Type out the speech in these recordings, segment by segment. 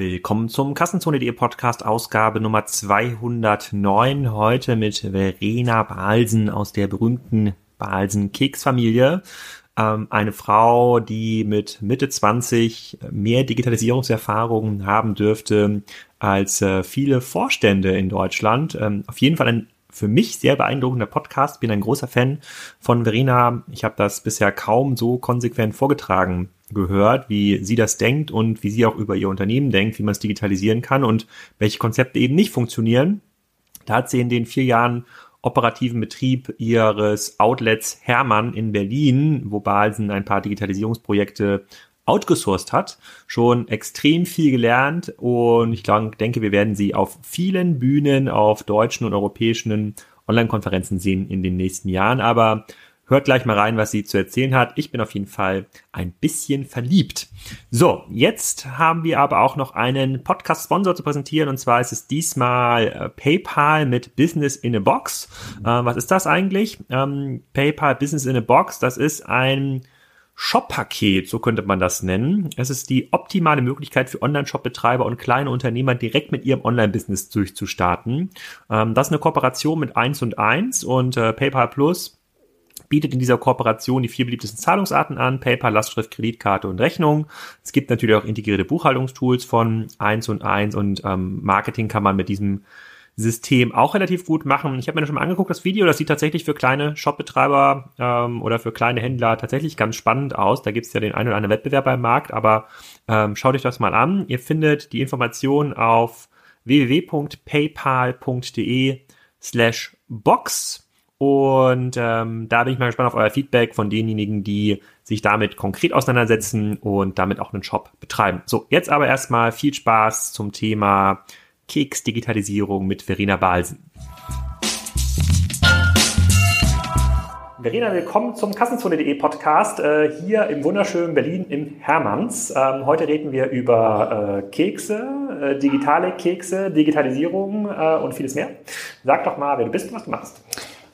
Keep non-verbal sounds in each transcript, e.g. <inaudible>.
Willkommen zum Kassenzone.de Podcast Ausgabe Nummer 209. Heute mit Verena Balsen aus der berühmten Balsen Keksfamilie. Ähm, eine Frau, die mit Mitte 20 mehr Digitalisierungserfahrungen haben dürfte als äh, viele Vorstände in Deutschland. Ähm, auf jeden Fall ein für mich sehr beeindruckender Podcast. Bin ein großer Fan von Verena. Ich habe das bisher kaum so konsequent vorgetragen gehört, wie sie das denkt und wie sie auch über ihr Unternehmen denkt, wie man es digitalisieren kann und welche Konzepte eben nicht funktionieren. Da hat sie in den vier Jahren operativen Betrieb ihres Outlets Hermann in Berlin, wo Balsen ein paar Digitalisierungsprojekte outgesourced hat, schon extrem viel gelernt und ich denke, wir werden sie auf vielen Bühnen, auf deutschen und europäischen Online-Konferenzen sehen in den nächsten Jahren. Aber hört gleich mal rein, was sie zu erzählen hat. Ich bin auf jeden Fall ein bisschen verliebt. So, jetzt haben wir aber auch noch einen Podcast-Sponsor zu präsentieren und zwar ist es diesmal äh, PayPal mit Business in a Box. Äh, was ist das eigentlich? Ähm, PayPal Business in a Box, das ist ein Shop-Paket, so könnte man das nennen. Es ist die optimale Möglichkeit für Online-Shop-Betreiber und kleine Unternehmer direkt mit ihrem Online-Business durchzustarten. Ähm, das ist eine Kooperation mit 1 und 1 und äh, PayPal Plus bietet in dieser Kooperation die vier beliebtesten Zahlungsarten an, PayPal, Lastschrift, Kreditkarte und Rechnung. Es gibt natürlich auch integrierte Buchhaltungstools von 1 und 1 und ähm, Marketing kann man mit diesem System auch relativ gut machen. Ich habe mir das schon mal angeguckt, das Video, das sieht tatsächlich für kleine Shopbetreiber ähm, oder für kleine Händler tatsächlich ganz spannend aus. Da gibt es ja den einen oder anderen Wettbewerber im Markt, aber ähm, schaut euch das mal an. Ihr findet die Informationen auf www.paypal.de slash box und ähm, da bin ich mal gespannt auf euer Feedback von denjenigen, die sich damit konkret auseinandersetzen und damit auch einen Shop betreiben. So, jetzt aber erstmal viel Spaß zum Thema Keks-Digitalisierung mit Verena Balsen. Verena, willkommen zum Kassenzone.de Podcast äh, hier im wunderschönen Berlin im Hermanns. Ähm, heute reden wir über äh, Kekse, äh, digitale Kekse, Digitalisierung äh, und vieles mehr. Sag doch mal, wer du bist und was du machst.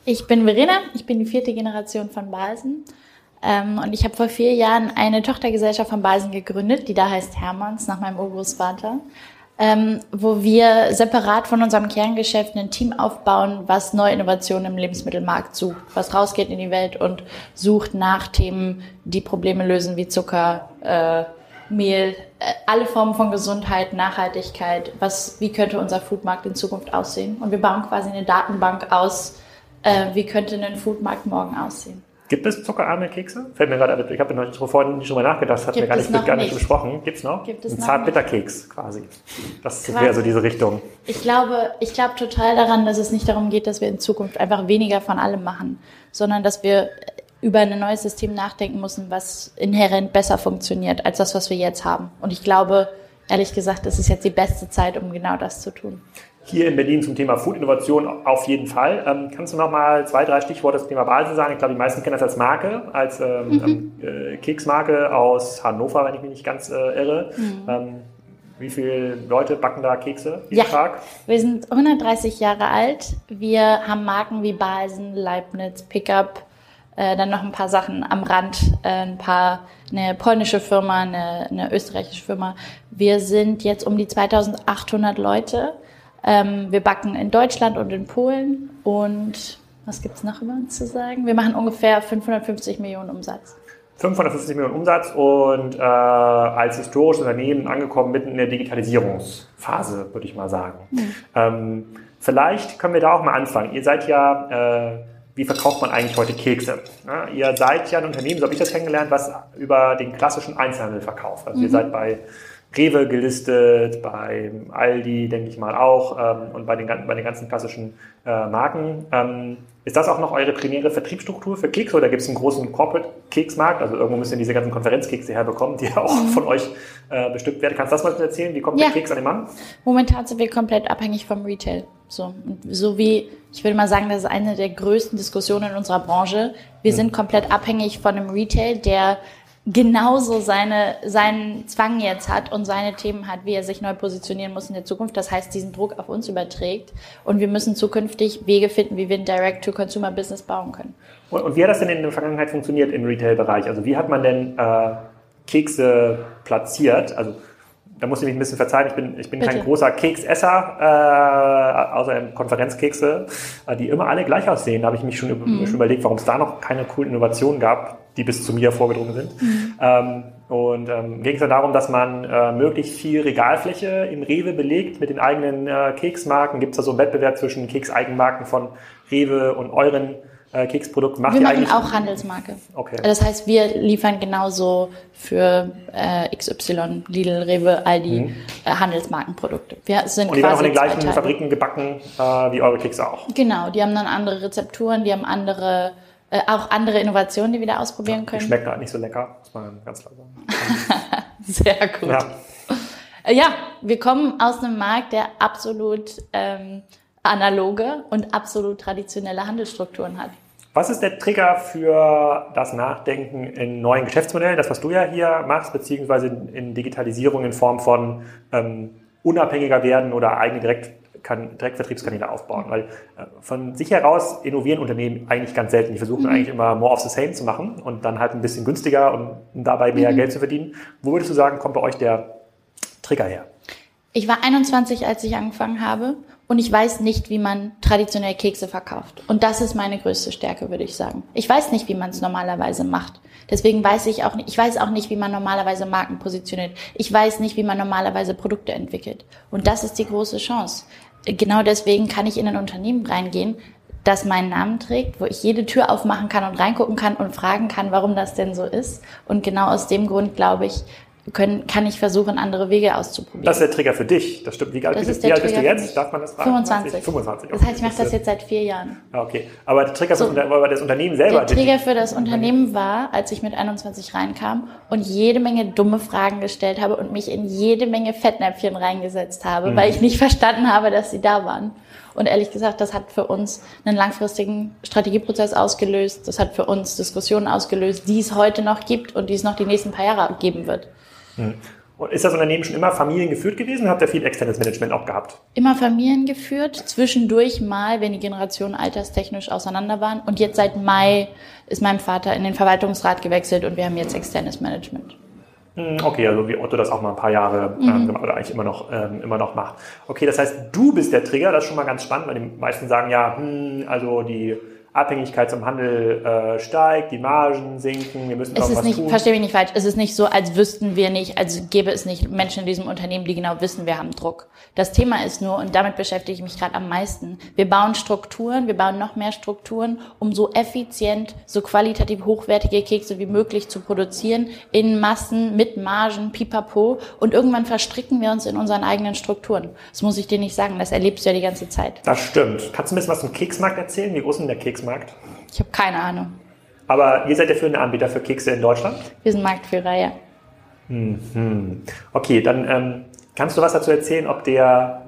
Ich bin Verena, ich bin die vierte Generation von Balsen. Ähm, und ich habe vor vier Jahren eine Tochtergesellschaft von Balsen gegründet, die da heißt Hermanns, nach meinem Urgroßvater ähm, wo wir separat von unserem Kerngeschäft ein Team aufbauen, was neue Innovationen im Lebensmittelmarkt sucht, was rausgeht in die Welt und sucht nach Themen, die Probleme lösen, wie Zucker, äh, Mehl, äh, alle Formen von Gesundheit, Nachhaltigkeit. Was, wie könnte unser Foodmarkt in Zukunft aussehen? Und wir bauen quasi eine Datenbank aus, äh, wie könnte ein Foodmarkt morgen aussehen. Gibt es zuckerarme Kekse? Fällt mir gerade, ich habe noch vorhin schon mal nachgedacht, das hat mir gar nicht, gar nicht besprochen. Gibt es noch? Gibt es Ein Zartbitterkeks quasi. Das wäre so diese Richtung. Ich glaube, ich glaube total daran, dass es nicht darum geht, dass wir in Zukunft einfach weniger von allem machen, sondern dass wir über ein neues System nachdenken müssen, was inhärent besser funktioniert als das, was wir jetzt haben. Und ich glaube, ehrlich gesagt, das ist jetzt die beste Zeit, um genau das zu tun hier in Berlin zum Thema Food-Innovation auf jeden Fall. Ähm, kannst du noch mal zwei, drei Stichworte zum Thema Balsen sagen? Ich glaube, die meisten kennen das als Marke, als ähm, mhm. Ähm, äh, Keksmarke aus Hannover, wenn ich mich nicht ganz äh, irre. Mhm. Ähm, wie viele Leute backen da Kekse jeden ja, Tag? Wir sind 130 Jahre alt. Wir haben Marken wie Balsen, Leibniz, Pickup, äh, dann noch ein paar Sachen am Rand, äh, ein paar, eine polnische Firma, eine, eine österreichische Firma. Wir sind jetzt um die 2800 Leute ähm, wir backen in Deutschland und in Polen und was gibt es noch über uns zu sagen? Wir machen ungefähr 550 Millionen Umsatz. 550 Millionen Umsatz und äh, als historisches Unternehmen angekommen mitten in der Digitalisierungsphase, würde ich mal sagen. Mhm. Ähm, vielleicht können wir da auch mal anfangen. Ihr seid ja, äh, wie verkauft man eigentlich heute Kekse? Ja, ihr seid ja ein Unternehmen, so habe ich das kennengelernt, was über den klassischen Einzelhandel verkauft. Also mhm. ihr seid bei Rewe gelistet, bei Aldi, denke ich mal auch, ähm, und bei den, bei den ganzen klassischen äh, Marken. Ähm, ist das auch noch eure primäre Vertriebsstruktur für Keks oder gibt es einen großen Corporate-Keksmarkt? Also irgendwo müssen diese ganzen Konferenzkekse herbekommen, die ja <laughs> auch mhm. von euch äh, bestückt werden. Kannst du das mal erzählen? Wie kommt ja. der Keks an den Mann? Momentan sind wir komplett abhängig vom Retail. So, so wie, ich würde mal sagen, das ist eine der größten Diskussionen in unserer Branche. Wir mhm. sind komplett abhängig von einem Retail, der genauso seine, seinen Zwang jetzt hat und seine Themen hat, wie er sich neu positionieren muss in der Zukunft. Das heißt, diesen Druck auf uns überträgt. Und wir müssen zukünftig Wege finden, wie wir ein Direct-to-Consumer-Business bauen können. Und, und, wie hat das denn in der Vergangenheit funktioniert im Retail-Bereich? Also wie hat man denn äh, Kekse platziert? Also da muss ich mich ein bisschen verzeihen, ich bin, ich bin kein großer Keksesser, äh, außer in Konferenzkekse, äh, die immer alle gleich aussehen. Da habe ich mich schon, mhm. schon überlegt, warum es da noch keine coolen Innovationen gab, die bis zu mir vorgedrungen sind. Mhm. Ähm, und ähm, ging es dann darum, dass man äh, möglichst viel Regalfläche im Rewe belegt mit den eigenen äh, Keksmarken. Gibt es da so einen Wettbewerb zwischen Kekseigenmarken von Rewe und euren äh, Keksprodukten? Macht wir machen auch Handelsmarke. Okay. Das heißt, wir liefern genauso für äh, XY, Lidl, Rewe, Aldi mhm. äh, Handelsmarkenprodukte. Wir sind und die werden auch in den gleichen Fabriken gebacken äh, wie eure Kekse auch? Genau, die haben dann andere Rezepturen, die haben andere äh, auch andere Innovationen, die wir da ausprobieren können. Die schmeckt halt nicht so lecker, muss man ganz klar sagen. <laughs> Sehr gut. Ja. Äh, ja. wir kommen aus einem Markt, der absolut ähm, analoge und absolut traditionelle Handelsstrukturen hat. Was ist der Trigger für das Nachdenken in neuen Geschäftsmodellen, das was du ja hier machst, beziehungsweise in Digitalisierung in Form von ähm, unabhängiger werden oder eigene Direkt kann Direktvertriebskanäle aufbauen, weil äh, von sich heraus innovieren Unternehmen eigentlich ganz selten. Die versuchen mhm. eigentlich immer more of the same zu machen und dann halt ein bisschen günstiger und dabei mehr mhm. Geld zu verdienen. Wo würdest du sagen, kommt bei euch der Trigger her? Ich war 21, als ich angefangen habe und ich weiß nicht, wie man traditionell Kekse verkauft. Und das ist meine größte Stärke, würde ich sagen. Ich weiß nicht, wie man es normalerweise macht. Deswegen weiß ich auch nicht, ich weiß auch nicht, wie man normalerweise Marken positioniert. Ich weiß nicht, wie man normalerweise Produkte entwickelt. Und das ist die große Chance genau deswegen kann ich in ein Unternehmen reingehen, das meinen Namen trägt, wo ich jede Tür aufmachen kann und reingucken kann und fragen kann, warum das denn so ist. Und genau aus dem Grund, glaube ich, können, kann ich versuchen, andere Wege auszuprobieren. Das ist der Trigger für dich. Das stimmt. Wie alt, bist, wie alt bist du jetzt? Darf man das fragen? 25. 25. Okay. Das heißt, ich mache das jetzt seit vier Jahren. Ah, okay. Aber der Trigger so, für das Unternehmen selber? Der Trigger für das Unternehmen war, als ich mit 21 reinkam und jede Menge dumme Fragen gestellt habe und mich in jede Menge Fettnäpfchen reingesetzt habe, mhm. weil ich nicht <laughs> verstanden habe, dass sie da waren. Und ehrlich gesagt, das hat für uns einen langfristigen Strategieprozess ausgelöst. Das hat für uns Diskussionen ausgelöst, die es heute noch gibt und die es noch die nächsten paar Jahre geben wird. Und ist das Unternehmen schon immer familiengeführt gewesen? Habt ihr viel externes Management auch gehabt? Immer familiengeführt, zwischendurch mal, wenn die Generationen alterstechnisch auseinander waren. Und jetzt seit Mai ist mein Vater in den Verwaltungsrat gewechselt und wir haben jetzt externes Management. Hm, okay, also wie Otto das auch mal ein paar Jahre ähm, mhm. oder eigentlich immer noch, ähm, immer noch macht. Okay, das heißt, du bist der Trigger, das ist schon mal ganz spannend, weil die meisten sagen ja, hm, also die Abhängigkeit zum Handel äh, steigt, die Margen sinken, wir müssen es ist nicht, tun. Verstehe mich nicht falsch, es ist nicht so, als wüssten wir nicht, als gäbe es nicht Menschen in diesem Unternehmen, die genau wissen, wir haben Druck. Das Thema ist nur, und damit beschäftige ich mich gerade am meisten, wir bauen Strukturen, wir bauen noch mehr Strukturen, um so effizient, so qualitativ hochwertige Kekse wie möglich zu produzieren, in Massen, mit Margen, pipapo, und irgendwann verstricken wir uns in unseren eigenen Strukturen. Das muss ich dir nicht sagen, das erlebst du ja die ganze Zeit. Das stimmt. Kannst du ein bisschen was zum Keksmarkt erzählen? Wie groß ist denn der Keksmarkt? Keksmarkt? Ich habe keine Ahnung. Aber ihr seid der führende Anbieter für Kekse in Deutschland? Wir sind Marktführer, ja. Mhm. Okay, dann ähm, kannst du was dazu erzählen, ob der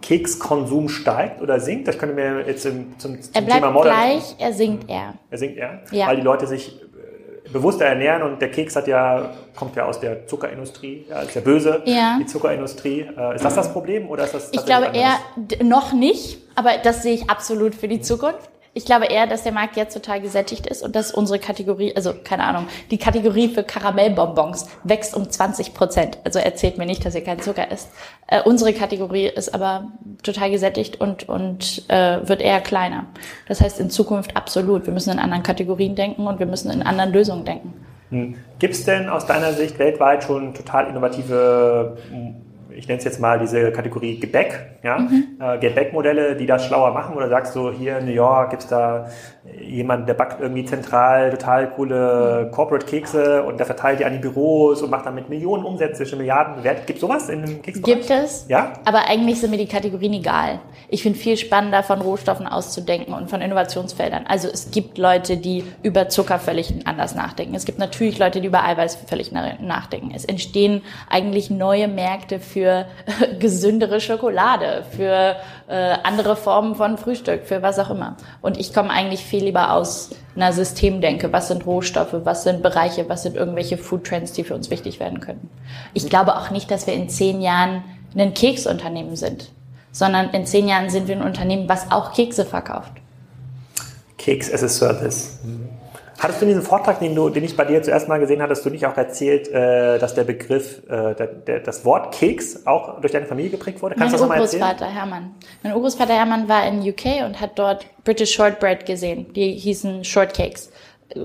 Kekskonsum steigt oder sinkt? Das könnte mir jetzt zum, zum, zum er bleibt Thema Modern gleich, er sinkt eher. Er sinkt eher? Ja. Weil die Leute sich äh, bewusster ernähren und der Keks hat ja, kommt ja aus der Zuckerindustrie, ja, ist ja böse, ja. die Zuckerindustrie. Äh, ist das das Problem oder ist das Ich glaube eher noch nicht, aber das sehe ich absolut für die Zukunft. Ich glaube eher, dass der Markt jetzt total gesättigt ist und dass unsere Kategorie, also keine Ahnung, die Kategorie für Karamellbonbons wächst um 20 Prozent. Also erzählt mir nicht, dass ihr keinen Zucker isst. Äh, unsere Kategorie ist aber total gesättigt und, und äh, wird eher kleiner. Das heißt in Zukunft absolut. Wir müssen in anderen Kategorien denken und wir müssen in anderen Lösungen denken. Hm. Gibt es denn aus deiner Sicht weltweit schon total innovative ich nenne es jetzt mal diese Kategorie Gebäck, ja, mhm. äh, Gebäckmodelle, die das schlauer machen? Oder sagst du, hier in New York gibt es da jemanden, der backt irgendwie zentral total coole Corporate-Kekse und der verteilt die an die Büros und macht damit Millionen Umsätze, schon Milliarden Wert. Gibt es sowas in dem Keksbereich? Gibt es, ja? aber eigentlich sind mir die Kategorien egal. Ich finde viel spannender, von Rohstoffen auszudenken und von Innovationsfeldern. Also es gibt Leute, die über Zucker völlig anders nachdenken. Es gibt natürlich Leute, die über Eiweiß völlig nachdenken. Es entstehen eigentlich neue Märkte für <laughs> gesündere Schokolade, für äh, andere Formen von Frühstück, für was auch immer. Und ich komme eigentlich viel lieber aus einer Systemdenke. Was sind Rohstoffe? Was sind Bereiche? Was sind irgendwelche Food Trends, die für uns wichtig werden können? Ich glaube auch nicht, dass wir in zehn Jahren ein Keksunternehmen sind, sondern in zehn Jahren sind wir ein Unternehmen, was auch Kekse verkauft. Keks as a Service. Hattest du in diesem Vortrag, den, du, den ich bei dir zuerst mal gesehen hattest, du nicht auch erzählt, äh, dass der Begriff, äh, der, der, das Wort Keks auch durch deine Familie geprägt wurde? Kannst mein du das nochmal erzählen? Urgroßvater Hermann. Mein Urgroßvater Hermann war in UK und hat dort British Shortbread gesehen. Die hießen Shortcakes.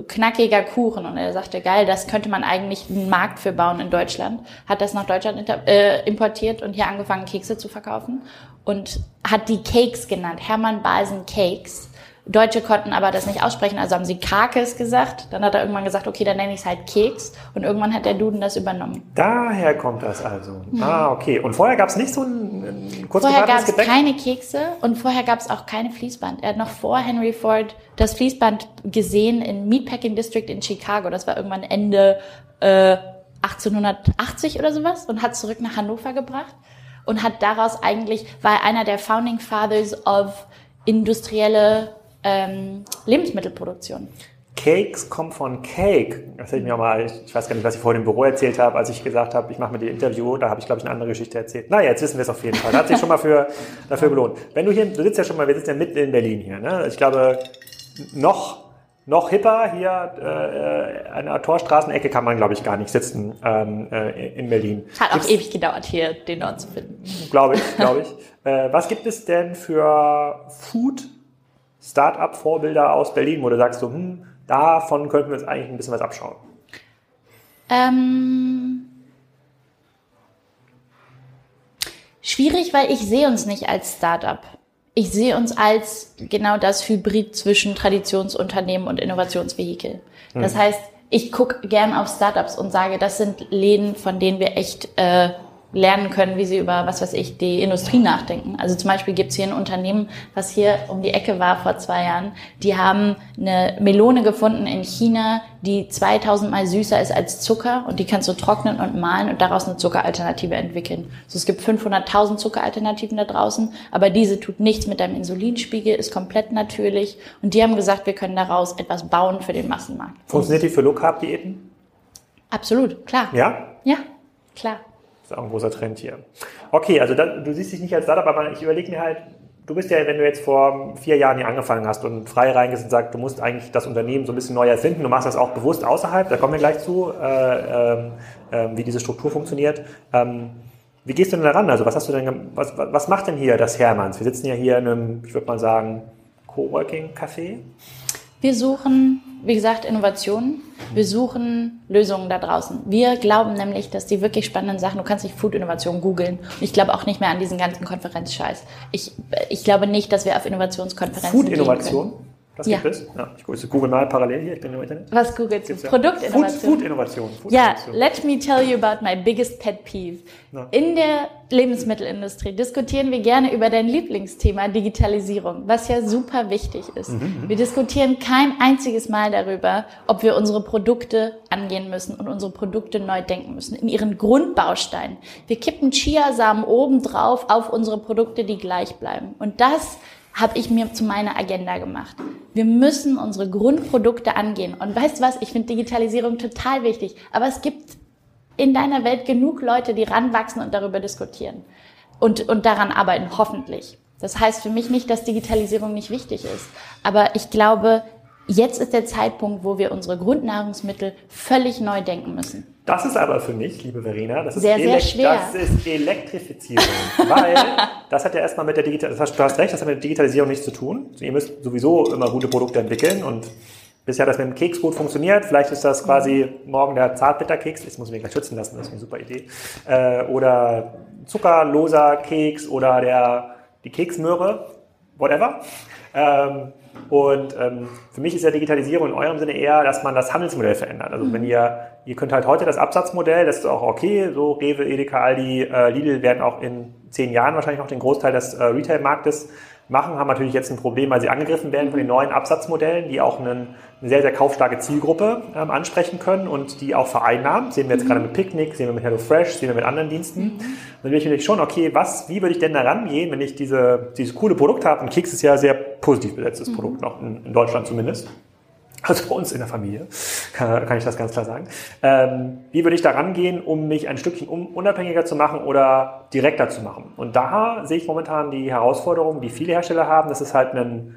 Knackiger Kuchen. Und er sagte, geil, das könnte man eigentlich einen Markt für bauen in Deutschland. Hat das nach Deutschland äh, importiert und hier angefangen, Kekse zu verkaufen. Und hat die Cakes genannt. Hermann Balsen Cakes Deutsche konnten aber das nicht aussprechen, also haben sie Kakes gesagt. Dann hat er irgendwann gesagt, okay, dann nenne ich es halt Keks. Und irgendwann hat der Duden das übernommen. Daher kommt das also. Mhm. Ah, okay. Und vorher gab es nicht so ein, ein kurz Vorher gab es keine Kekse und vorher gab es auch keine Fließband. Er hat noch vor Henry Ford das Fließband gesehen in Meatpacking District in Chicago. Das war irgendwann Ende äh, 1880 oder sowas und hat zurück nach Hannover gebracht und hat daraus eigentlich, war einer der Founding Fathers of industrielle ähm, Lebensmittelproduktion. Cakes kommt von Cake. Das hätte ich mir auch mal, ich weiß gar nicht, was ich vorhin im Büro erzählt habe, als ich gesagt habe, ich mache mit dir Interview, da habe ich, glaube ich, eine andere Geschichte erzählt. Naja, jetzt wissen wir es auf jeden Fall. Da hat sich schon mal für, <laughs> dafür gelohnt. Wenn du hier, du sitzt ja schon mal, wir sitzen ja mitten in Berlin hier, ne? Ich glaube, noch, noch hipper hier, äh, an der Torstraßenecke kann man, glaube ich, gar nicht sitzen, ähm, äh, in Berlin. Hat auch Gibt's, ewig gedauert, hier den Ort zu finden. Glaube ich, glaube <laughs> ich. äh, was gibt es denn für Food Start-up-Vorbilder aus Berlin, wo du sagst, so, hm, davon könnten wir uns eigentlich ein bisschen was abschauen? Ähm, schwierig, weil ich sehe uns nicht als Start-up. Ich sehe uns als genau das Hybrid zwischen Traditionsunternehmen und Innovationsvehikel. Das hm. heißt, ich gucke gern auf Startups und sage, das sind Läden, von denen wir echt äh, lernen können, wie sie über, was weiß ich, die Industrie nachdenken. Also zum Beispiel gibt es hier ein Unternehmen, was hier um die Ecke war vor zwei Jahren. Die haben eine Melone gefunden in China, die 2000 mal süßer ist als Zucker und die kannst du trocknen und mahlen und daraus eine Zuckeralternative entwickeln. Also es gibt 500.000 Zuckeralternativen da draußen, aber diese tut nichts mit deinem Insulinspiegel, ist komplett natürlich und die haben gesagt, wir können daraus etwas bauen für den Massenmarkt. Funktioniert die für Low Carb Diäten? Absolut, klar. Ja? Ja, klar. Das ist auch ein großer Trend hier. Okay, also da, du siehst dich nicht als Startup, aber ich überlege mir halt, du bist ja, wenn du jetzt vor vier Jahren hier angefangen hast und frei reingehst und sagst, du musst eigentlich das Unternehmen so ein bisschen neu erfinden, du machst das auch bewusst außerhalb, da kommen wir gleich zu, äh, äh, wie diese Struktur funktioniert. Ähm, wie gehst du denn daran? Also was hast du denn, was, was macht denn hier das Hermanns? Wir sitzen ja hier in einem, ich würde mal sagen, Coworking-Café. Wir suchen, wie gesagt, Innovationen. Wir suchen Lösungen da draußen. Wir glauben nämlich, dass die wirklich spannenden Sachen, du kannst nicht Food-Innovation googeln. Ich glaube auch nicht mehr an diesen ganzen Konferenzscheiß. Ich, ich glaube nicht, dass wir auf Innovationskonferenzen Food-Innovation? Das ja. gibt es. Ja, ich google mal parallel hier, ich bin im Internet. Was googelst du? Produktinnovation. Food, Food Innovation. Food ja, let me tell you about my biggest pet peeve. Na. In der Lebensmittelindustrie diskutieren wir gerne über dein Lieblingsthema Digitalisierung, was ja super wichtig ist. Mhm, mhm, wir diskutieren kein einziges Mal darüber, ob wir unsere Produkte angehen müssen und unsere Produkte neu denken müssen, in ihren Grundbausteinen. Wir kippen Chiasamen obendrauf auf unsere Produkte, die gleich bleiben. Und das habe ich mir zu meiner Agenda gemacht. Wir müssen unsere Grundprodukte angehen. Und weißt du was? Ich finde Digitalisierung total wichtig. Aber es gibt in deiner Welt genug Leute, die ranwachsen und darüber diskutieren. Und, und daran arbeiten, hoffentlich. Das heißt für mich nicht, dass Digitalisierung nicht wichtig ist. Aber ich glaube, jetzt ist der Zeitpunkt, wo wir unsere Grundnahrungsmittel völlig neu denken müssen. Das ist aber für mich, liebe Verena, das ist, sehr, sehr schwer. das ist Elektrifizierung. <laughs> weil das hat ja erstmal mit der Digitalisierung, du hast recht, das hat mit der Digitalisierung nichts zu tun. Ihr müsst sowieso immer gute Produkte entwickeln und bisher hat das mit dem Keks gut funktioniert. Vielleicht ist das quasi morgen der Zartbitterkeks. Das muss ich mir gleich schützen lassen, das ist eine super Idee. Äh, oder zuckerloser Keks oder der, die Keksmöhre, whatever. Und ähm, für mich ist ja Digitalisierung in eurem Sinne eher, dass man das Handelsmodell verändert. Also mhm. wenn ihr, ihr könnt halt heute das Absatzmodell, das ist auch okay, so Rewe, Edeka, Aldi, äh, Lidl werden auch in zehn Jahren wahrscheinlich noch den Großteil des äh, Retail-Marktes machen, haben natürlich jetzt ein Problem, weil sie angegriffen werden von den neuen Absatzmodellen, die auch einen, eine sehr, sehr kaufstarke Zielgruppe ähm, ansprechen können und die auch vereinnahmen. Sehen wir jetzt mhm. gerade mit Picknick, sehen wir mit HelloFresh, sehen wir mit anderen Diensten. Mhm. Dann will ich natürlich schon, okay, was, wie würde ich denn da rangehen, wenn ich diese, dieses coole Produkt habe? Und Keks ist ja sehr positiv besetztes mhm. Produkt, noch in, in Deutschland zumindest also bei uns in der Familie, kann, ich das ganz klar sagen. Ähm, wie würde ich da rangehen, um mich ein Stückchen unabhängiger zu machen oder direkter zu machen? Und da sehe ich momentan die Herausforderung, die viele Hersteller haben, das ist halt ein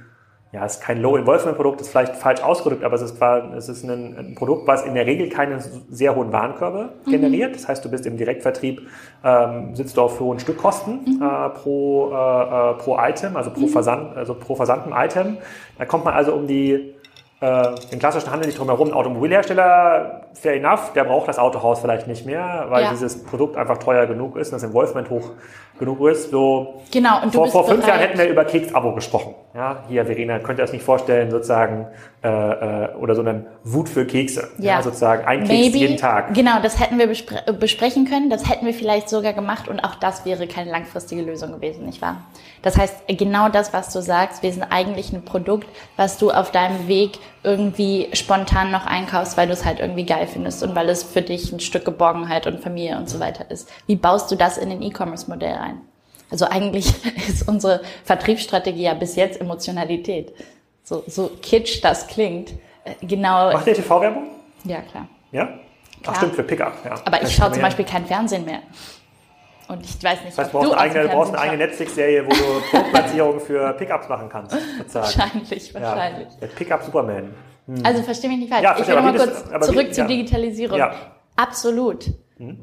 ja, es ist kein Low-Involvement-Produkt, ist vielleicht falsch ausgedrückt, aber es ist, es ist ein, ein, Produkt, was in der Regel keine sehr hohen Warenkörbe mhm. generiert. Das heißt, du bist im Direktvertrieb, ähm, sitzt du auf hohen Stückkosten mhm. äh, pro, äh, äh pro Item, also pro, mhm. Versand, also pro versandten Item. Da kommt man also um die äh, den klassischen Handel nicht drumherum. Automobilhersteller, fair enough, der braucht das Autohaus vielleicht nicht mehr, weil ja. dieses Produkt einfach teuer genug ist und das Involvement hoch genug ist. So genau, und vor, vor fünf Jahren hätten wir über Keks-Abo gesprochen. Ja, hier, Verena, könnt ihr das nicht vorstellen, sozusagen, äh, äh, oder so einen Wut für Kekse. Ja, ja sozusagen ein Maybe, Keks jeden Tag. Genau, das hätten wir bespre besprechen können, das hätten wir vielleicht sogar gemacht und auch das wäre keine langfristige Lösung gewesen, nicht wahr? Das heißt, genau das, was du sagst, wir sind eigentlich ein Produkt, was du auf deinem Weg irgendwie spontan noch einkaufst, weil du es halt irgendwie geil findest und weil es für dich ein Stück Geborgenheit und Familie und so weiter ist. Wie baust du das in den E-Commerce-Modell ein? Also eigentlich <laughs> ist unsere Vertriebsstrategie ja bis jetzt Emotionalität. So, so kitsch das klingt. Äh, genau. Macht ihr TV-Werbung? Ja, klar. Ja? Klar. Ach, stimmt, für Pickup, ja. Aber ich schaue zum Beispiel kein Fernsehen mehr. Und ich weiß nicht, das heißt, du brauchst, eine, du brauchst eine eigene Netflix-Serie, wo du <laughs> Produktplatzierungen für Pickups machen kannst. Sozusagen. Wahrscheinlich, wahrscheinlich. Ja, Pickup Superman. Hm. Also versteh mich nicht falsch. Ja, ich will nochmal kurz zurück wie, zur Digitalisierung. Ja. Absolut.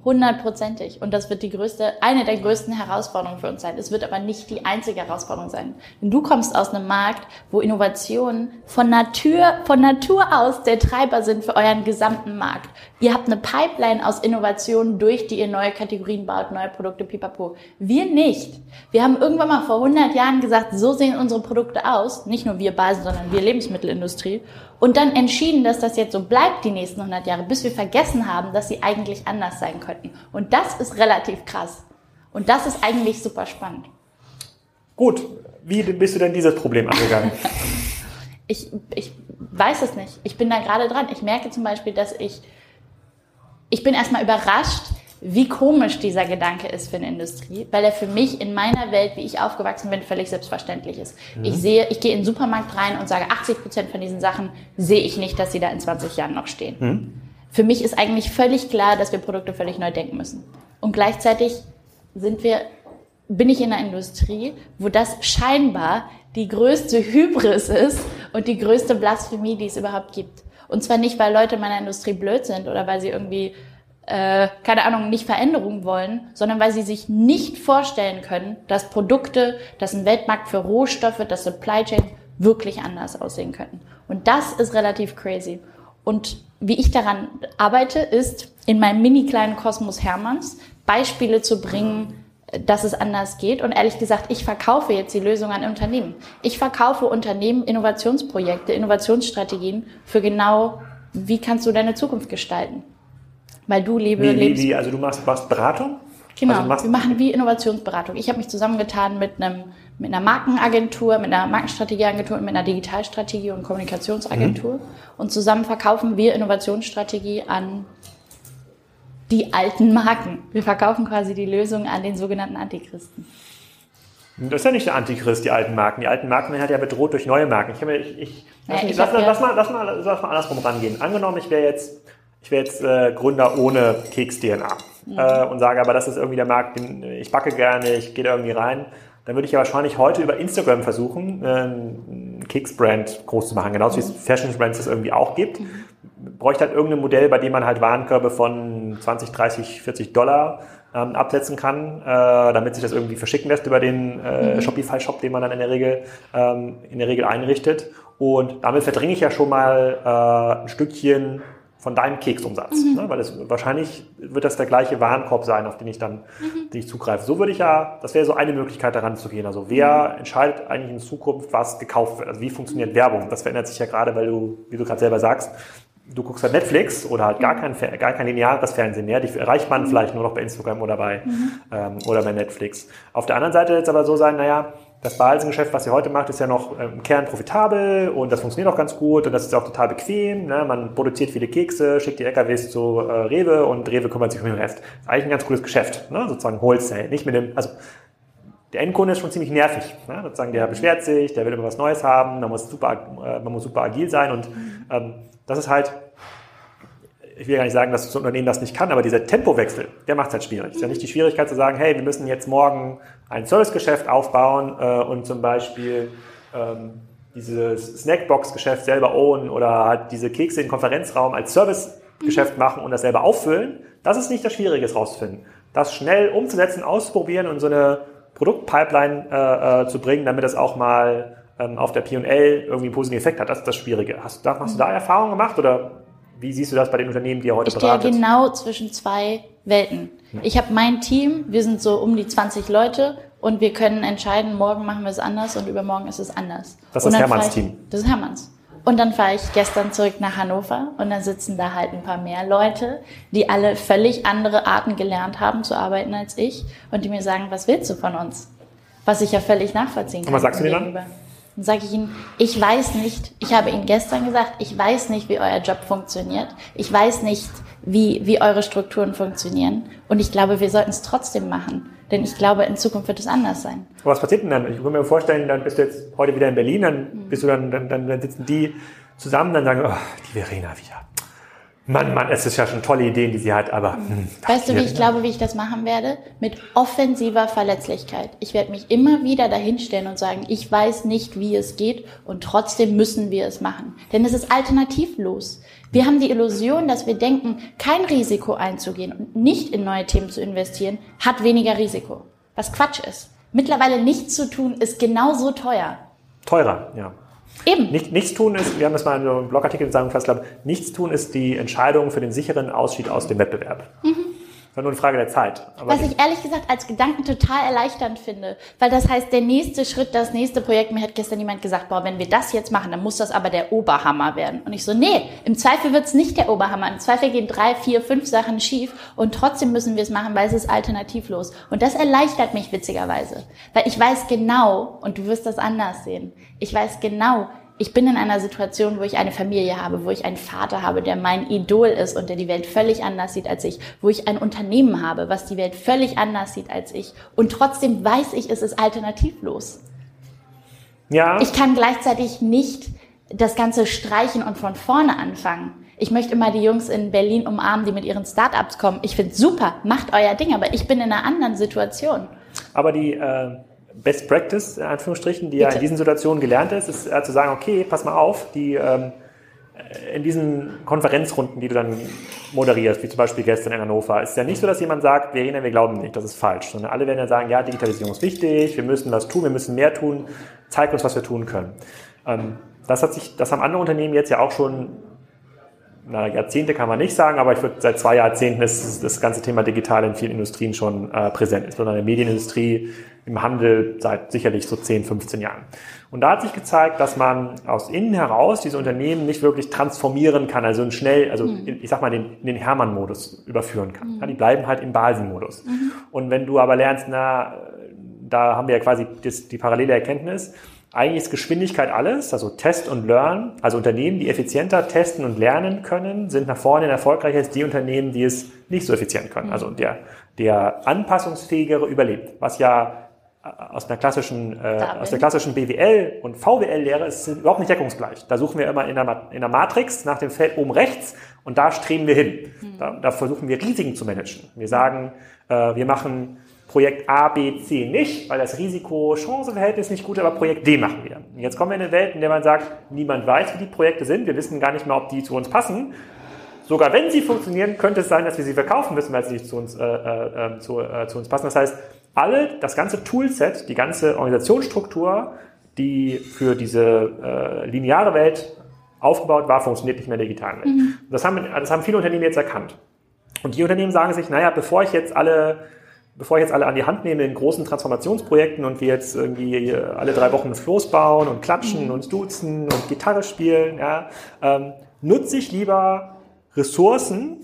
Hundertprozentig. Und das wird die größte, eine der größten Herausforderungen für uns sein. Es wird aber nicht die einzige Herausforderung sein. Denn du kommst aus einem Markt, wo Innovationen von Natur, von Natur aus der Treiber sind für euren gesamten Markt. Ihr habt eine Pipeline aus Innovationen, durch die ihr neue Kategorien baut, neue Produkte, pipapo. Wir nicht. Wir haben irgendwann mal vor 100 Jahren gesagt, so sehen unsere Produkte aus. Nicht nur wir Basen, sondern wir Lebensmittelindustrie und dann entschieden, dass das jetzt so bleibt die nächsten 100 Jahre, bis wir vergessen haben, dass sie eigentlich anders sein könnten. Und das ist relativ krass. Und das ist eigentlich super spannend. Gut, wie bist du denn dieses Problem angegangen? <laughs> ich, ich weiß es nicht. Ich bin da gerade dran. Ich merke zum Beispiel, dass ich, ich bin erstmal überrascht, wie komisch dieser Gedanke ist für eine Industrie, weil er für mich in meiner Welt, wie ich aufgewachsen bin, völlig selbstverständlich ist. Mhm. Ich sehe, ich gehe in den Supermarkt rein und sage, 80 Prozent von diesen Sachen sehe ich nicht, dass sie da in 20 Jahren noch stehen. Mhm. Für mich ist eigentlich völlig klar, dass wir Produkte völlig neu denken müssen. Und gleichzeitig sind wir, bin ich in einer Industrie, wo das scheinbar die größte Hybris ist und die größte Blasphemie, die es überhaupt gibt. Und zwar nicht, weil Leute in meiner Industrie blöd sind oder weil sie irgendwie äh, keine Ahnung, nicht Veränderungen wollen, sondern weil sie sich nicht vorstellen können, dass Produkte, dass ein Weltmarkt für Rohstoffe, dass Supply Chain wirklich anders aussehen könnten. Und das ist relativ crazy. Und wie ich daran arbeite, ist in meinem mini kleinen Kosmos Hermanns Beispiele zu bringen, dass es anders geht. Und ehrlich gesagt, ich verkaufe jetzt die Lösung an Unternehmen. Ich verkaufe Unternehmen Innovationsprojekte, Innovationsstrategien für genau, wie kannst du deine Zukunft gestalten. Weil du liebe wie, wie, wie, Also du machst, machst Beratung? Genau, also wir machen wie Innovationsberatung. Ich habe mich zusammengetan mit einem mit einer Markenagentur, mit einer Markenstrategieagentur und mit einer Digitalstrategie und Kommunikationsagentur. Mhm. Und zusammen verkaufen wir Innovationsstrategie an die alten Marken. Wir verkaufen quasi die Lösung an den sogenannten Antichristen. Das ist ja nicht der Antichrist, die alten Marken. Die alten Marken werden halt ja bedroht durch neue Marken. Ich, ich, ich, lass, ja, ich lass, lass, mal, lass, mal, lass mal andersrum rangehen. Angenommen, ich wäre jetzt ich wäre jetzt äh, Gründer ohne Keks-DNA mhm. äh, und sage aber, das ist irgendwie der Markt, den ich backe gerne, ich gehe da irgendwie rein, dann würde ich ja wahrscheinlich heute über Instagram versuchen, äh, einen Keks-Brand groß zu machen, genauso mhm. wie es Fashion-Brands es irgendwie auch gibt. Mhm. Bräuchte halt irgendein Modell, bei dem man halt Warenkörbe von 20, 30, 40 Dollar ähm, absetzen kann, äh, damit sich das irgendwie verschicken lässt über den äh, mhm. Shopify-Shop, den man dann in der Regel ähm, in der Regel einrichtet. Und damit verdringe ich ja schon mal äh, ein Stückchen von deinem Keksumsatz. Mhm. Ne? Weil es wahrscheinlich wird das der gleiche Warenkorb sein, auf den ich dann mhm. den ich zugreife. So würde ich ja, das wäre so eine Möglichkeit daran zu gehen. Also wer mhm. entscheidet eigentlich in Zukunft, was gekauft wird? Also wie funktioniert Werbung? Das verändert sich ja gerade, weil du, wie du gerade selber sagst, du guckst halt Netflix oder halt gar mhm. kein, gar kein lineares Fernsehen mehr. Die erreicht man mhm. vielleicht nur noch bei Instagram oder bei, mhm. ähm, oder bei Netflix. Auf der anderen Seite wird es aber so sein, naja, das Basengeschäft, was ihr heute macht, ist ja noch ähm, im Kern profitabel und das funktioniert auch ganz gut und das ist auch total bequem. Ne? Man produziert viele Kekse, schickt die LKWs zu äh, Rewe und Rewe kümmert sich um den Rest. Das ist eigentlich ein ganz cooles Geschäft, ne? sozusagen Wholesale. Nicht mit dem, also der Endkunde ist schon ziemlich nervig. Ne? Sozusagen, der beschwert sich, der will immer was Neues haben, man muss super, äh, man muss super agil sein und ähm, das ist halt ich will gar nicht sagen, dass das Unternehmen das nicht kann, aber dieser Tempowechsel, der macht es halt schwierig. Es ist ja nicht die Schwierigkeit zu sagen, hey, wir müssen jetzt morgen ein Servicegeschäft aufbauen äh, und zum Beispiel ähm, dieses Snackbox-Geschäft selber ownen oder halt diese Kekse im Konferenzraum als Servicegeschäft mhm. machen und das selber auffüllen, das ist nicht das Schwierige, es rauszufinden. Das schnell umzusetzen, auszuprobieren und so eine Produktpipeline äh, äh, zu bringen, damit das auch mal ähm, auf der P&L irgendwie einen positiven Effekt hat, das ist das Schwierige. Hast, hast du da Erfahrungen gemacht oder wie siehst du das bei den Unternehmen, die ihr heute ich beratet? Ich stehe genau zwischen zwei Welten. Ich habe mein Team, wir sind so um die 20 Leute und wir können entscheiden, morgen machen wir es anders und übermorgen ist es anders. Das ist Hermanns Team. Das ist Hermanns. Und dann fahre ich gestern zurück nach Hannover und dann sitzen da halt ein paar mehr Leute, die alle völlig andere Arten gelernt haben zu arbeiten als ich und die mir sagen, was willst du von uns? Was ich ja völlig nachvollziehen kann. Und was sagst du dir dann? Dann sage ich Ihnen, ich weiß nicht, ich habe Ihnen gestern gesagt, ich weiß nicht, wie euer Job funktioniert. Ich weiß nicht, wie, wie eure Strukturen funktionieren. Und ich glaube, wir sollten es trotzdem machen. Denn ich glaube, in Zukunft wird es anders sein. Aber was passiert denn dann? Ich kann mir vorstellen, dann bist du jetzt heute wieder in Berlin, dann bist du dann, dann, dann, dann sitzen die zusammen, dann sagen, oh, die Verena wieder. Mann, Mann, es ist ja schon tolle Ideen, die sie hat, aber. Hm, weißt du, wie ich glaube, wie ich das machen werde? Mit offensiver Verletzlichkeit. Ich werde mich immer wieder dahinstellen und sagen, ich weiß nicht, wie es geht und trotzdem müssen wir es machen. Denn es ist alternativlos. Wir haben die Illusion, dass wir denken, kein Risiko einzugehen und nicht in neue Themen zu investieren, hat weniger Risiko. Was Quatsch ist. Mittlerweile nichts zu tun ist genauso teuer. Teurer, ja. Eben. Nicht, nichts tun ist, wir haben das mal in einem Blogartikel zusammengefasst, glaube nichts tun ist die Entscheidung für den sicheren Ausschied aus dem Wettbewerb. Mhm. Ist nur eine Frage der Zeit. Aber Was ich ehrlich gesagt als Gedanken total erleichternd finde, weil das heißt, der nächste Schritt, das nächste Projekt, mir hat gestern jemand gesagt, boah, wenn wir das jetzt machen, dann muss das aber der Oberhammer werden. Und ich so, nee, im Zweifel wird es nicht der Oberhammer. Im Zweifel gehen drei, vier, fünf Sachen schief und trotzdem müssen wir es machen, weil es ist alternativlos. Und das erleichtert mich witzigerweise, weil ich weiß genau, und du wirst das anders sehen, ich weiß genau, ich bin in einer Situation, wo ich eine Familie habe, wo ich einen Vater habe, der mein Idol ist und der die Welt völlig anders sieht als ich, wo ich ein Unternehmen habe, was die Welt völlig anders sieht als ich. Und trotzdem weiß ich, es ist alternativlos. Ja. Ich kann gleichzeitig nicht das Ganze streichen und von vorne anfangen. Ich möchte immer die Jungs in Berlin umarmen, die mit ihren Startups kommen. Ich finde super, macht euer Ding, aber ich bin in einer anderen Situation. Aber die äh Best Practice, in Anführungsstrichen, die Bitte. ja in diesen Situationen gelernt ist, ist äh, zu sagen, okay, pass mal auf, die ähm, in diesen Konferenzrunden, die du dann moderierst, wie zum Beispiel gestern in Hannover, ist ja nicht so, dass jemand sagt, wir reden, wir glauben nicht, das ist falsch, sondern alle werden ja sagen, ja, Digitalisierung ist wichtig, wir müssen was tun, wir müssen mehr tun, zeig uns, was wir tun können. Ähm, das hat sich, das haben andere Unternehmen jetzt ja auch schon na, Jahrzehnte kann man nicht sagen, aber ich würde seit zwei Jahrzehnten ist das ganze Thema digital in vielen Industrien schon äh, präsent, insbesondere in der Medienindustrie, im Handel seit sicherlich so 10, 15 Jahren. Und da hat sich gezeigt, dass man aus innen heraus diese Unternehmen nicht wirklich transformieren kann, also schnell, also mhm. ich sag mal, den, in den Hermann-Modus überführen kann. Mhm. Ja, die bleiben halt im Balsen-Modus. Mhm. Und wenn du aber lernst, na, da haben wir ja quasi das, die parallele Erkenntnis, eigentlich ist Geschwindigkeit alles, also Test und Learn. Also Unternehmen, die effizienter testen und lernen können, sind nach vorne erfolgreicher als die Unternehmen, die es nicht so effizient können. Also der, der anpassungsfähigere überlebt, was ja äh, aus einer klassischen, äh, aus der klassischen BWL und VWL-Lehre ist überhaupt nicht deckungsgleich. Da suchen wir immer in der, in der Matrix nach dem Feld oben rechts und da streben wir hin. Mhm. Da, da, versuchen wir Risiken zu managen. Wir sagen, äh, wir machen Projekt A, B, C nicht, weil das Risiko-Chance-Verhältnis nicht gut ist, aber Projekt D machen wir. Und jetzt kommen wir in eine Welt, in der man sagt, niemand weiß, wie die Projekte sind, wir wissen gar nicht mehr, ob die zu uns passen. Sogar wenn sie funktionieren, könnte es sein, dass wir sie verkaufen müssen, weil sie nicht zu uns, äh, äh, zu, äh, zu uns passen. Das heißt, alle, das ganze Toolset, die ganze Organisationsstruktur, die für diese äh, lineare Welt aufgebaut war, funktioniert nicht mehr in der digitalen Welt. Mhm. Das, haben, das haben viele Unternehmen jetzt erkannt. Und die Unternehmen sagen sich, naja, bevor ich jetzt alle bevor ich jetzt alle an die Hand nehme in großen Transformationsprojekten und wir jetzt irgendwie alle drei Wochen Floß bauen und klatschen mhm. und duzen und Gitarre spielen, ja, ähm, nutze ich lieber Ressourcen,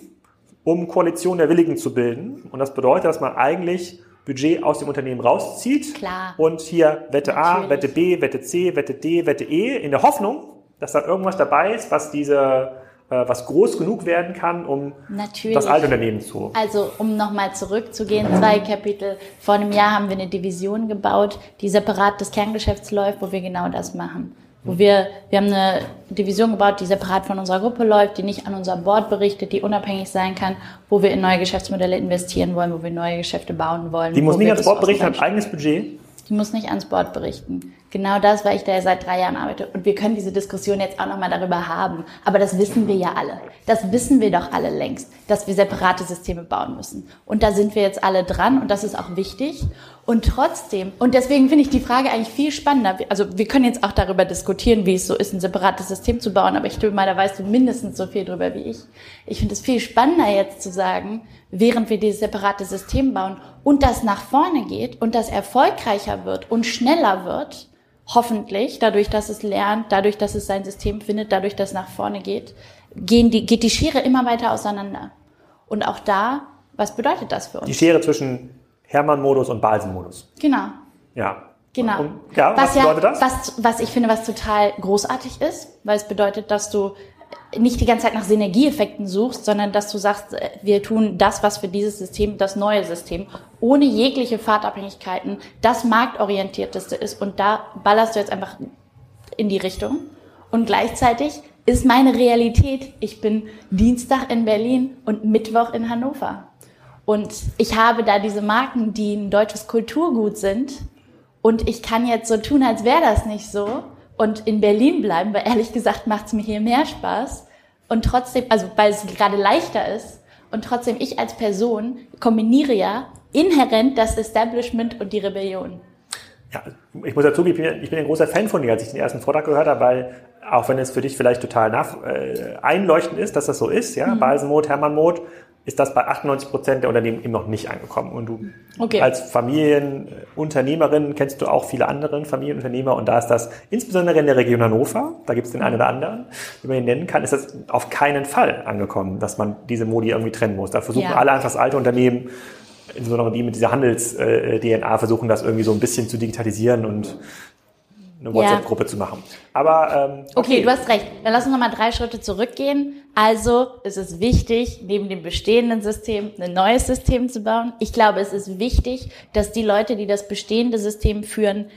um Koalition der Willigen zu bilden. Und das bedeutet, dass man eigentlich Budget aus dem Unternehmen rauszieht Klar. und hier Wette A, Natürlich. Wette B, Wette C, Wette D, Wette E in der Hoffnung, dass da irgendwas dabei ist, was diese was groß genug werden kann, um Natürlich. das alte Unternehmen zu. Also um nochmal zurückzugehen, zwei Kapitel. Vor einem Jahr haben wir eine Division gebaut, die separat des Kerngeschäfts läuft, wo wir genau das machen. Wo wir, wir haben eine Division gebaut, die separat von unserer Gruppe läuft, die nicht an unser Board berichtet, die unabhängig sein kann, wo wir in neue Geschäftsmodelle investieren wollen, wo wir neue Geschäfte bauen wollen. Die muss nicht ans Board berichten, hat eigenes Budget? Die muss nicht ans Board berichten. Genau das, weil ich da seit drei Jahren arbeite. Und wir können diese Diskussion jetzt auch nochmal darüber haben. Aber das wissen wir ja alle. Das wissen wir doch alle längst, dass wir separate Systeme bauen müssen. Und da sind wir jetzt alle dran und das ist auch wichtig. Und trotzdem, und deswegen finde ich die Frage eigentlich viel spannender. Also wir können jetzt auch darüber diskutieren, wie es so ist, ein separates System zu bauen, aber ich glaube mal, da weißt du mindestens so viel drüber wie ich. Ich finde es viel spannender jetzt zu sagen, während wir dieses separate System bauen und das nach vorne geht und das erfolgreicher wird und schneller wird, hoffentlich, dadurch, dass es lernt, dadurch, dass es sein System findet, dadurch, dass es nach vorne geht, gehen die, geht die Schere immer weiter auseinander. Und auch da, was bedeutet das für uns? Die Schere zwischen Hermann-Modus und Balsen-Modus. Genau. Ja. Genau. Und, ja, was, was bedeutet das? Was, was ich finde, was total großartig ist, weil es bedeutet, dass du nicht die ganze Zeit nach Synergieeffekten suchst, sondern dass du sagst, äh, wir tun das, was für dieses System, das neue System, ohne jegliche Fahrtabhängigkeiten, das marktorientierteste ist und da ballerst du jetzt einfach in die Richtung. Und gleichzeitig ist meine Realität, ich bin Dienstag in Berlin und Mittwoch in Hannover. Und ich habe da diese Marken, die ein deutsches Kulturgut sind. Und ich kann jetzt so tun, als wäre das nicht so. Und in Berlin bleiben, weil ehrlich gesagt macht es mir hier mehr Spaß. Und trotzdem, also weil es gerade leichter ist. Und trotzdem, ich als Person kombiniere ja inhärent das Establishment und die Rebellion. Ja, ich muss dazu, ich bin, ich bin ein großer Fan von dir, als ich den ersten Vortrag gehört habe, weil auch wenn es für dich vielleicht total nach, äh, einleuchtend ist, dass das so ist, ja, mhm. Balsenmod, Hermann-Mod, ist das bei 98 Prozent der Unternehmen eben noch nicht angekommen. Und du okay. als Familienunternehmerin kennst du auch viele andere Familienunternehmer und da ist das insbesondere in der Region Hannover, da gibt es den einen oder anderen, den man ihn nennen kann, ist das auf keinen Fall angekommen, dass man diese Modi irgendwie trennen muss. Da versuchen ja. alle einfach das alte Unternehmen, insbesondere die mit dieser Handels-DNA, versuchen das irgendwie so ein bisschen zu digitalisieren und eine WhatsApp-Gruppe ja. zu machen. Aber ähm, okay. okay, du hast recht. Dann lass uns nochmal drei Schritte zurückgehen. Also es ist wichtig, neben dem bestehenden System ein neues System zu bauen. Ich glaube, es ist wichtig, dass die Leute, die das bestehende System führen,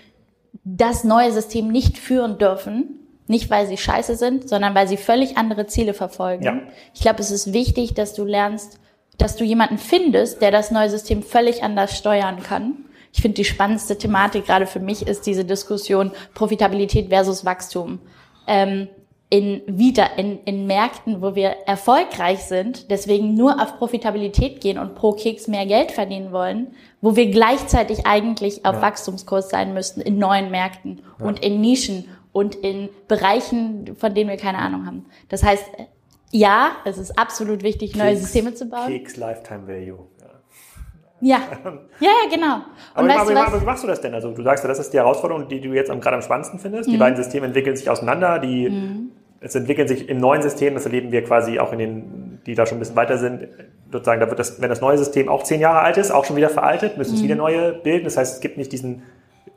das neue System nicht führen dürfen. Nicht, weil sie scheiße sind, sondern weil sie völlig andere Ziele verfolgen. Ja. Ich glaube, es ist wichtig, dass du lernst, dass du jemanden findest, der das neue System völlig anders steuern kann ich finde, die spannendste Thematik gerade für mich ist diese Diskussion Profitabilität versus Wachstum. Ähm, in wieder in, in Märkten, wo wir erfolgreich sind, deswegen nur auf Profitabilität gehen und pro Keks mehr Geld verdienen wollen, wo wir gleichzeitig eigentlich auf ja. Wachstumskurs sein müssten in neuen Märkten ja. und in Nischen und in Bereichen, von denen wir keine Ahnung haben. Das heißt, ja, es ist absolut wichtig, Keks, neue Systeme zu bauen. Keks Lifetime Value. Ja. ja, <laughs> ja, genau. Und aber, weißt aber, wie machst du das denn? Also du sagst ja, das ist die Herausforderung, die du jetzt gerade am spannendsten findest. Mhm. Die beiden Systeme entwickeln sich auseinander, die mhm. Es entwickeln sich im neuen System, das erleben wir quasi auch in den, die da schon ein bisschen weiter sind, sozusagen, da wird das, wenn das neue System auch zehn Jahre alt ist, auch schon wieder veraltet, müssen mhm. es wieder neue bilden. Das heißt, es gibt nicht diesen,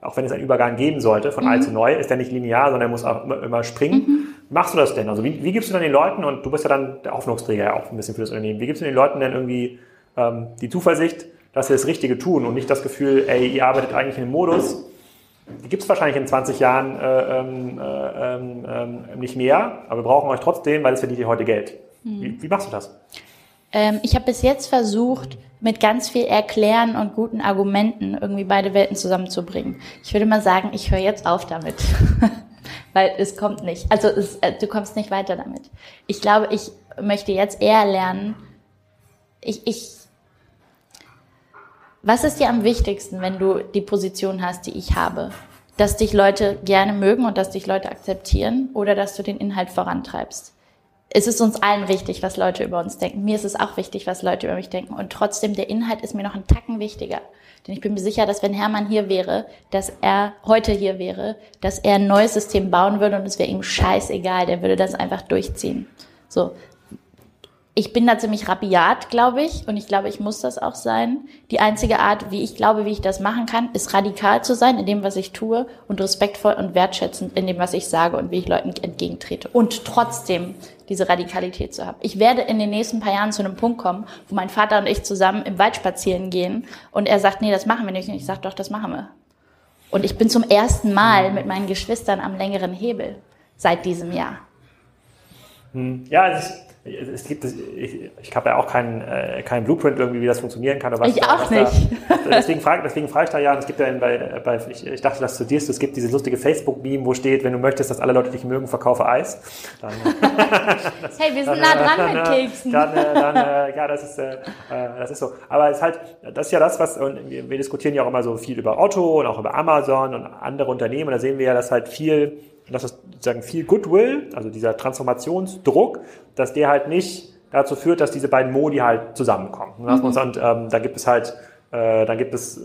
auch wenn es einen Übergang geben sollte, von alt mhm. zu neu, ist der nicht linear, sondern er muss auch immer, immer springen. Mhm. Machst du das denn? Also wie, wie gibst du dann den Leuten, und du bist ja dann der Hoffnungsträger ja auch ein bisschen für das Unternehmen, wie gibst du den Leuten denn irgendwie ähm, die Zuversicht, dass sie das Richtige tun und nicht das Gefühl, ey, ihr arbeitet eigentlich in einem Modus, die gibt es wahrscheinlich in 20 Jahren äh, ähm, äh, ähm, ähm, nicht mehr, aber wir brauchen euch trotzdem, weil es verdient ihr heute Geld. Hm. Wie, wie, machst du das? Ähm, ich habe bis jetzt versucht, mit ganz viel Erklären und guten Argumenten irgendwie beide Welten zusammenzubringen. Ich würde mal sagen, ich höre jetzt auf damit. <laughs> weil es kommt nicht. Also es, äh, du kommst nicht weiter damit. Ich glaube, ich möchte jetzt eher lernen, ich, ich was ist dir am wichtigsten, wenn du die Position hast, die ich habe? Dass dich Leute gerne mögen und dass dich Leute akzeptieren oder dass du den Inhalt vorantreibst? Es ist uns allen wichtig, was Leute über uns denken. Mir ist es auch wichtig, was Leute über mich denken. Und trotzdem, der Inhalt ist mir noch einen Tacken wichtiger. Denn ich bin mir sicher, dass wenn Hermann hier wäre, dass er heute hier wäre, dass er ein neues System bauen würde und es wäre ihm scheißegal, der würde das einfach durchziehen. So, ich bin da ziemlich rabiat, glaube ich, und ich glaube, ich muss das auch sein. Die einzige Art, wie ich glaube, wie ich das machen kann, ist radikal zu sein in dem, was ich tue und respektvoll und wertschätzend in dem, was ich sage und wie ich Leuten entgegentrete. Und trotzdem diese Radikalität zu haben. Ich werde in den nächsten paar Jahren zu einem Punkt kommen, wo mein Vater und ich zusammen im Wald spazieren gehen und er sagt, nee, das machen wir nicht. Und ich sage, doch, das machen wir. Und ich bin zum ersten Mal mit meinen Geschwistern am längeren Hebel seit diesem Jahr. Hm. Ja, ist es gibt, ich, ich habe ja auch keinen äh, keinen Blueprint irgendwie, wie das funktionieren kann. Aber ich auch was nicht. Da, deswegen frage deswegen frag ich da ja, es gibt ja bei, bei ich, ich dachte, das studierst du, es gibt dieses lustige Facebook-Meme, wo steht, wenn du möchtest, dass alle Leute dich mögen, verkaufe Eis. Dann, das, <laughs> hey, wir sind dann, nah dran dann, mit Keksen. Dann, dann, dann äh, ja, das ist, äh, das ist so. Aber es ist halt, das ist ja das, was, und wir, wir diskutieren ja auch immer so viel über Otto und auch über Amazon und andere Unternehmen. Und da sehen wir ja, dass halt viel dass es sozusagen viel Goodwill, also dieser Transformationsdruck, dass der halt nicht dazu führt, dass diese beiden Modi halt zusammenkommen. Mhm. Und ähm, da gibt es halt, äh, dann gibt es,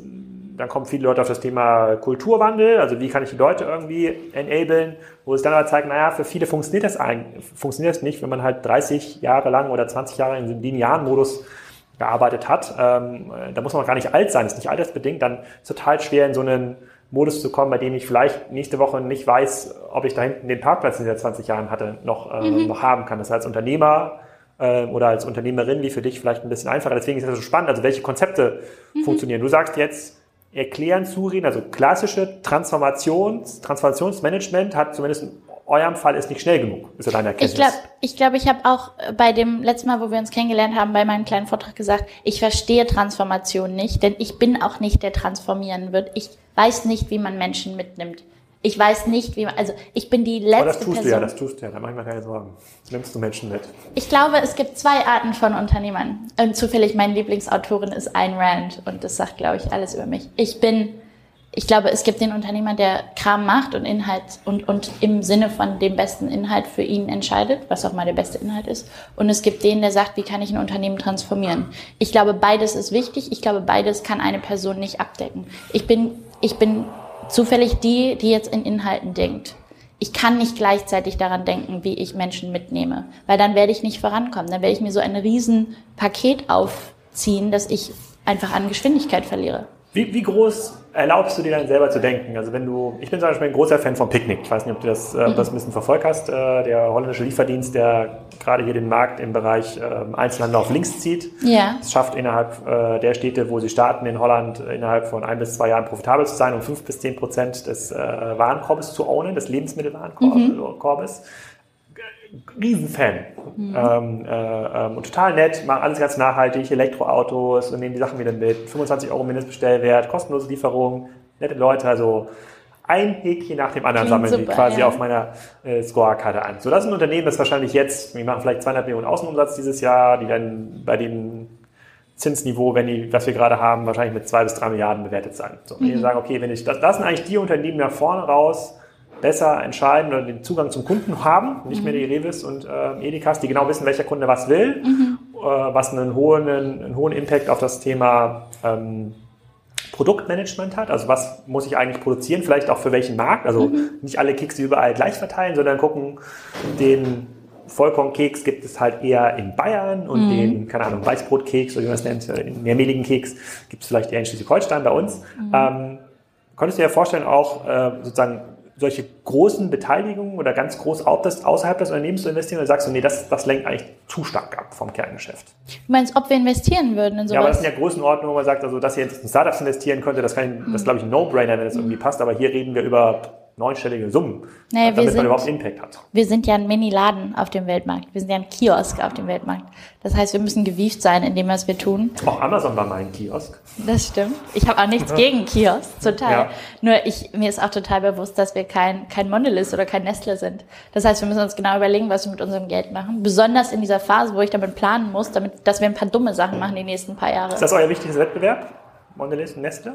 dann kommen viele Leute auf das Thema Kulturwandel, also wie kann ich die Leute irgendwie enablen, wo es dann halt zeigt, naja, für viele funktioniert das eigentlich, funktioniert das nicht, wenn man halt 30 Jahre lang oder 20 Jahre in diesem linearen Modus gearbeitet hat. Ähm, da muss man gar nicht alt sein, ist nicht altersbedingt, dann ist total schwer in so einen Modus zu kommen, bei dem ich vielleicht nächste Woche nicht weiß, ob ich da hinten den Parkplatz, den ich seit 20 Jahren hatte, noch, äh, mhm. noch haben kann. Das heißt, als Unternehmer äh, oder als Unternehmerin wie für dich vielleicht ein bisschen einfacher. Deswegen ist das so spannend. Also welche Konzepte mhm. funktionieren? Du sagst jetzt, erklären, zureden, also klassische Transformations, Transformationsmanagement hat zumindest in eurem Fall ist nicht schnell genug, ist ja deine Erkenntnis. Ich glaube, ich, glaub, ich habe auch bei dem letzten Mal, wo wir uns kennengelernt haben, bei meinem kleinen Vortrag gesagt, ich verstehe Transformation nicht, denn ich bin auch nicht der transformieren wird. Ich weiß nicht, wie man Menschen mitnimmt. Ich weiß nicht, wie man, also ich bin die letzte Aber das tust Person. du ja, das tust du ja, da mach ich mir keine Sorgen. Nimmst du Menschen mit? Ich glaube, es gibt zwei Arten von Unternehmern. Und zufällig meine Lieblingsautorin ist Ayn Rand und das sagt, glaube ich, alles über mich. Ich bin, ich glaube, es gibt den Unternehmer, der Kram macht und Inhalt und, und im Sinne von dem besten Inhalt für ihn entscheidet, was auch mal der beste Inhalt ist. Und es gibt den, der sagt, wie kann ich ein Unternehmen transformieren? Ich glaube, beides ist wichtig. Ich glaube, beides kann eine Person nicht abdecken. Ich bin, ich bin zufällig die, die jetzt in Inhalten denkt. Ich kann nicht gleichzeitig daran denken, wie ich Menschen mitnehme, weil dann werde ich nicht vorankommen. Dann werde ich mir so ein Riesenpaket aufziehen, dass ich einfach an Geschwindigkeit verliere. Wie, wie groß erlaubst du dir dann selber zu denken? Also wenn du, ich bin zum Beispiel ein großer Fan von Picknick. Ich weiß nicht, ob du das, äh, das ein bisschen verfolgt hast. Äh, der holländische Lieferdienst, der gerade hier den Markt im Bereich äh, Einzelhandel auf links zieht. Ja. Es schafft innerhalb äh, der Städte, wo sie starten, in Holland innerhalb von ein bis zwei Jahren profitabel zu sein, um fünf bis zehn Prozent des äh, Warenkorbes zu ownen, des Lebensmittelwarenkorbes. Mhm. Riesenfan. Mhm. Ähm, äh, ähm, und total nett, machen alles ganz nachhaltig, Elektroautos und nehmen die Sachen wieder mit. 25 Euro Mindestbestellwert, kostenlose Lieferung, nette Leute, also ein Häkchen nach dem anderen Klingt sammeln die quasi ja. auf meiner äh, Scorekarte an. So, das ist ein Unternehmen, das wahrscheinlich jetzt, wir machen vielleicht 200 Millionen Außenumsatz dieses Jahr, die dann bei dem Zinsniveau, wenn die, was wir gerade haben, wahrscheinlich mit zwei bis drei Milliarden bewertet sein. So, mhm. ich sage, okay, wenn ich, das, das sind eigentlich die Unternehmen nach vorne raus, besser entscheiden oder den Zugang zum Kunden haben, nicht mhm. mehr die Revis und äh, Edikas, die genau wissen, welcher Kunde was will, mhm. äh, was einen hohen, einen hohen Impact auf das Thema ähm, Produktmanagement hat. Also was muss ich eigentlich produzieren, vielleicht auch für welchen Markt. Also mhm. nicht alle Kekse überall gleich verteilen, sondern gucken, den Vollkornkeks gibt es halt eher in Bayern und mhm. den, keine Ahnung, Weißbrotkeks oder wie man es nennt, den mehrmehligen Keks gibt es vielleicht eher in Schleswig-Holstein bei uns. Mhm. Ähm, könntest du dir vorstellen, auch äh, sozusagen solche großen Beteiligungen oder ganz groß außerhalb des Unternehmens zu investieren oder sagst du, nee, das, das lenkt eigentlich zu stark ab vom Kerngeschäft? Du meinst, ob wir investieren würden in sowas? Ja, aber das sind ja Größenordnungen, wo man sagt, also, dass ihr jetzt in Startups investieren könnte, das kann, das glaube ich ein No-Brainer, wenn es irgendwie passt, aber hier reden wir über neunstellige Summen, naja, damit sind, man überhaupt Impact hat. Wir sind ja ein Mini-Laden auf dem Weltmarkt. Wir sind ja ein Kiosk auf dem Weltmarkt. Das heißt, wir müssen gewieft sein in dem, was wir tun. Auch Amazon war mein Kiosk. Das stimmt. Ich habe auch nichts gegen Kiosk, total. Ja. Nur ich, mir ist auch total bewusst, dass wir kein, kein Mondelez oder kein Nestle sind. Das heißt, wir müssen uns genau überlegen, was wir mit unserem Geld machen. Besonders in dieser Phase, wo ich damit planen muss, damit, dass wir ein paar dumme Sachen machen die nächsten paar Jahre. Ist das euer wichtiges Wettbewerb? Mondelez und Nestle?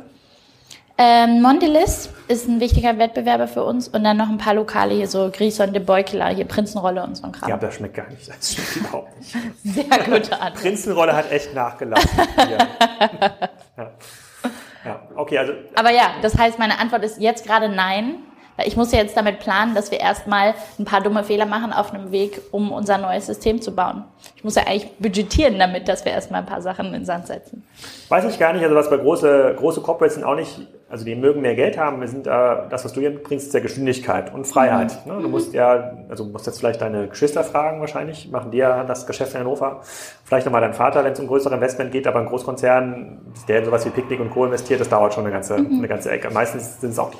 Ähm, Mondelez ist ein wichtiger Wettbewerber für uns und dann noch ein paar Lokale hier, so Grison de Beukela, hier Prinzenrolle und so ein Kram. Ja, das schmeckt gar nicht. Das schmeckt überhaupt nicht. <laughs> Sehr gute <laughs> Antwort. Prinzenrolle hat echt nachgelassen. <laughs> ja. ja. okay, also. Aber ja, das heißt, meine Antwort ist jetzt gerade nein. Ich muss ja jetzt damit planen, dass wir erstmal ein paar dumme Fehler machen auf einem Weg, um unser neues System zu bauen. Ich muss ja eigentlich budgetieren damit, dass wir erstmal ein paar Sachen in Sand setzen. Weiß ich gar nicht, also was bei große, große Corporates sind auch nicht also die mögen mehr Geld haben, wir sind äh, das, was du hier bringst, ist ja Geschwindigkeit und Freiheit. Mhm. Ne? Du musst ja, also musst jetzt vielleicht deine Geschwister fragen wahrscheinlich, machen die ja das Geschäft in Hannover. Vielleicht nochmal deinen Vater, wenn es um größere Investment geht, aber ein Großkonzern, der in sowas wie Picknick und Co. investiert, das dauert schon eine ganze, mhm. eine ganze Ecke. Meistens sind es auch,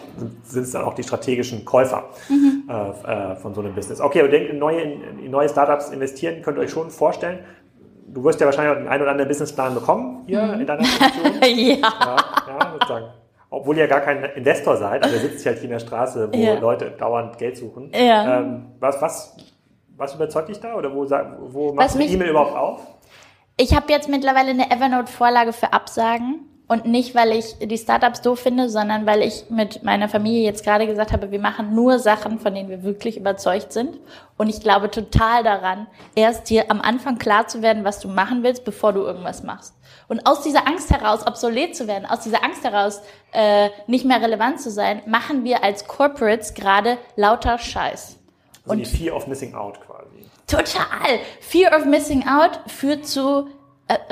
sind es dann auch die strategischen Käufer mhm. äh, äh von so einem Business. Okay, aber denkt, in neue, in neue Startups investieren, könnt ihr euch schon vorstellen, du wirst ja wahrscheinlich auch den einen oder anderen Businessplan bekommen hier mhm. in deiner Funktion. <laughs> ja. ja. Ja, sozusagen obwohl ihr gar kein Investor seid, also ihr sitzt halt hier in der Straße, wo <laughs> ja. Leute dauernd Geld suchen. Ja. Ähm, was, was, was überzeugt dich da oder wo, wo machst du die E-Mail überhaupt auf? Ich habe jetzt mittlerweile eine Evernote-Vorlage für Absagen. Und nicht, weil ich die Startups doof finde, sondern weil ich mit meiner Familie jetzt gerade gesagt habe, wir machen nur Sachen, von denen wir wirklich überzeugt sind. Und ich glaube total daran, erst dir am Anfang klar zu werden, was du machen willst, bevor du irgendwas machst. Und aus dieser Angst heraus, obsolet zu werden, aus dieser Angst heraus, äh, nicht mehr relevant zu sein, machen wir als Corporates gerade lauter Scheiß. Also Und die Fear of Missing Out quasi. Total. Fear of Missing Out führt zu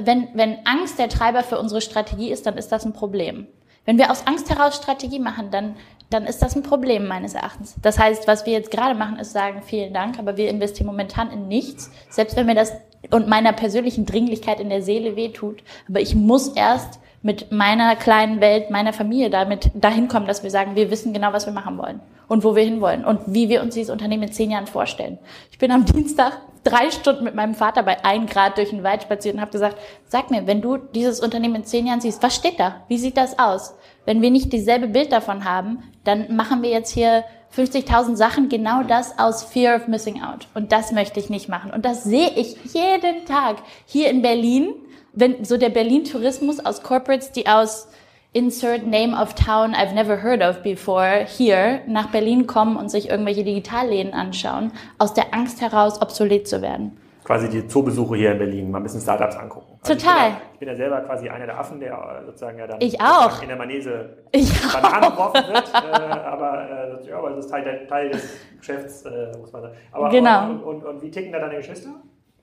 wenn, wenn Angst der Treiber für unsere Strategie ist, dann ist das ein Problem. Wenn wir aus Angst heraus Strategie machen, dann, dann ist das ein Problem meines Erachtens. Das heißt, was wir jetzt gerade machen, ist sagen, vielen Dank, aber wir investieren momentan in nichts, selbst wenn mir das und meiner persönlichen Dringlichkeit in der Seele wehtut. Aber ich muss erst mit meiner kleinen Welt, meiner Familie damit dahin kommen, dass wir sagen, wir wissen genau, was wir machen wollen und wo wir hinwollen und wie wir uns dieses Unternehmen in zehn Jahren vorstellen. Ich bin am Dienstag drei Stunden mit meinem Vater bei ein Grad durch den Wald spaziert und habe gesagt, sag mir, wenn du dieses Unternehmen in zehn Jahren siehst, was steht da? Wie sieht das aus? Wenn wir nicht dieselbe Bild davon haben, dann machen wir jetzt hier 50.000 Sachen, genau das aus Fear of Missing Out. Und das möchte ich nicht machen. Und das sehe ich jeden Tag hier in Berlin, wenn so der Berlin-Tourismus aus Corporates, die aus insert name of town I've never heard of before hier nach Berlin kommen und sich irgendwelche Digitalläden anschauen, aus der Angst heraus obsolet zu werden. Quasi die Zoobesuche hier in Berlin, mal ein bisschen Startups angucken. Also Total. Ich bin, ja, selber quasi einer der Affen, der äh, sozusagen ja dann ich auch. in der Manese ich <laughs> Bananen geworfen wird. äh, aber, äh, ja, aber das ist Teil, Teil des Geschäfts, äh, muss man sagen. Aber, genau. Und, und, und, wie ticken da deine Geschwister?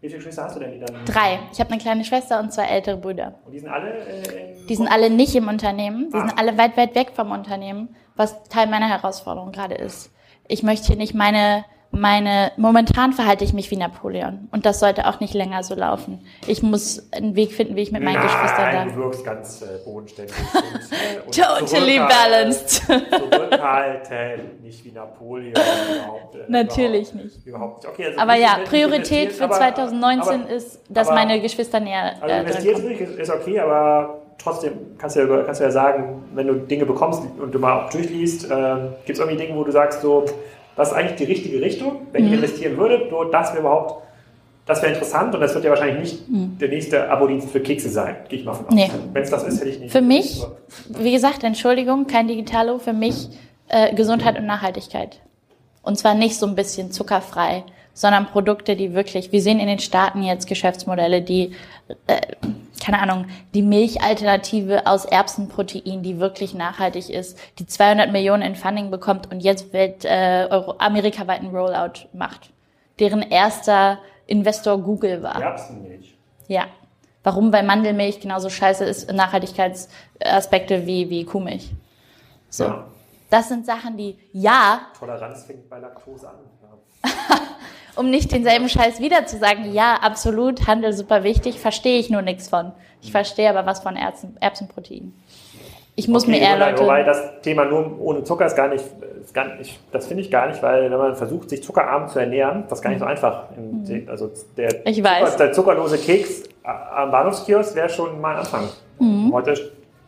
Wie viele Geschwister hast du denn? Die dann Drei. Ich habe eine kleine Schwester und zwei ältere Brüder. Und die sind alle? Äh, die sind alle nicht im Unternehmen. Die ah. sind alle weit, weit weg vom Unternehmen, was Teil meiner Herausforderung gerade ist. Ich möchte hier nicht meine meine, momentan verhalte ich mich wie Napoleon. Und das sollte auch nicht länger so laufen. Ich muss einen Weg finden, wie ich mit meinen Nein, Geschwistern da. Du wirkst ganz äh, bodenständig. und, <laughs> totally balanced. Zurückhaltend, nicht wie Napoleon. Überhaupt, äh, Natürlich überhaupt, nicht. Überhaupt nicht. Okay, also aber ja, Priorität für aber, 2019 aber, ist, dass aber, meine Geschwister näher. Also äh, investiert ist, ist okay, aber trotzdem kannst du, ja, kannst du ja sagen, wenn du Dinge bekommst und du mal auch durchliest, äh, gibt es irgendwie Dinge, wo du sagst, so, das ist eigentlich die richtige Richtung, wenn mhm. ich investieren würde, nur das wäre überhaupt, das wäre interessant und das wird ja wahrscheinlich nicht mhm. der nächste Abo-Dienst für Kekse sein, gehe ich mal von aus. Nee. Wenn es das ist, hätte ich nicht. Für mich, wie gesagt, Entschuldigung, kein Digitalo, für mich äh, Gesundheit und Nachhaltigkeit. Und zwar nicht so ein bisschen zuckerfrei, sondern Produkte, die wirklich, wir sehen in den Staaten jetzt Geschäftsmodelle, die äh, keine Ahnung, die Milchalternative aus Erbsenprotein, die wirklich nachhaltig ist, die 200 Millionen in Funding bekommt und jetzt Welt, äh, Euro, amerikaweiten Rollout macht. Deren erster Investor Google war. Erbsenmilch. Ja. Warum? Weil Mandelmilch genauso scheiße ist, Nachhaltigkeitsaspekte wie, wie Kuhmilch. So. Ja. Das sind Sachen, die, ja. Toleranz fängt bei Laktose an. Ja. <laughs> um nicht denselben Scheiß wieder zu sagen, ja, absolut, Handel super wichtig, verstehe ich nur nichts von. Ich verstehe aber was von Erbsen, Erbsenprotein. Ich muss okay, mir eher Leute... Wobei das Thema nur ohne Zucker ist gar nicht, ist gar nicht das finde ich gar nicht, weil wenn man versucht, sich zuckerarm zu ernähren, das ist gar nicht so einfach. Mhm. Also der, ich weiß. Zucker, der zuckerlose Keks am Bahnhofskiosk wäre schon mal ein Anfang. Mhm. Heute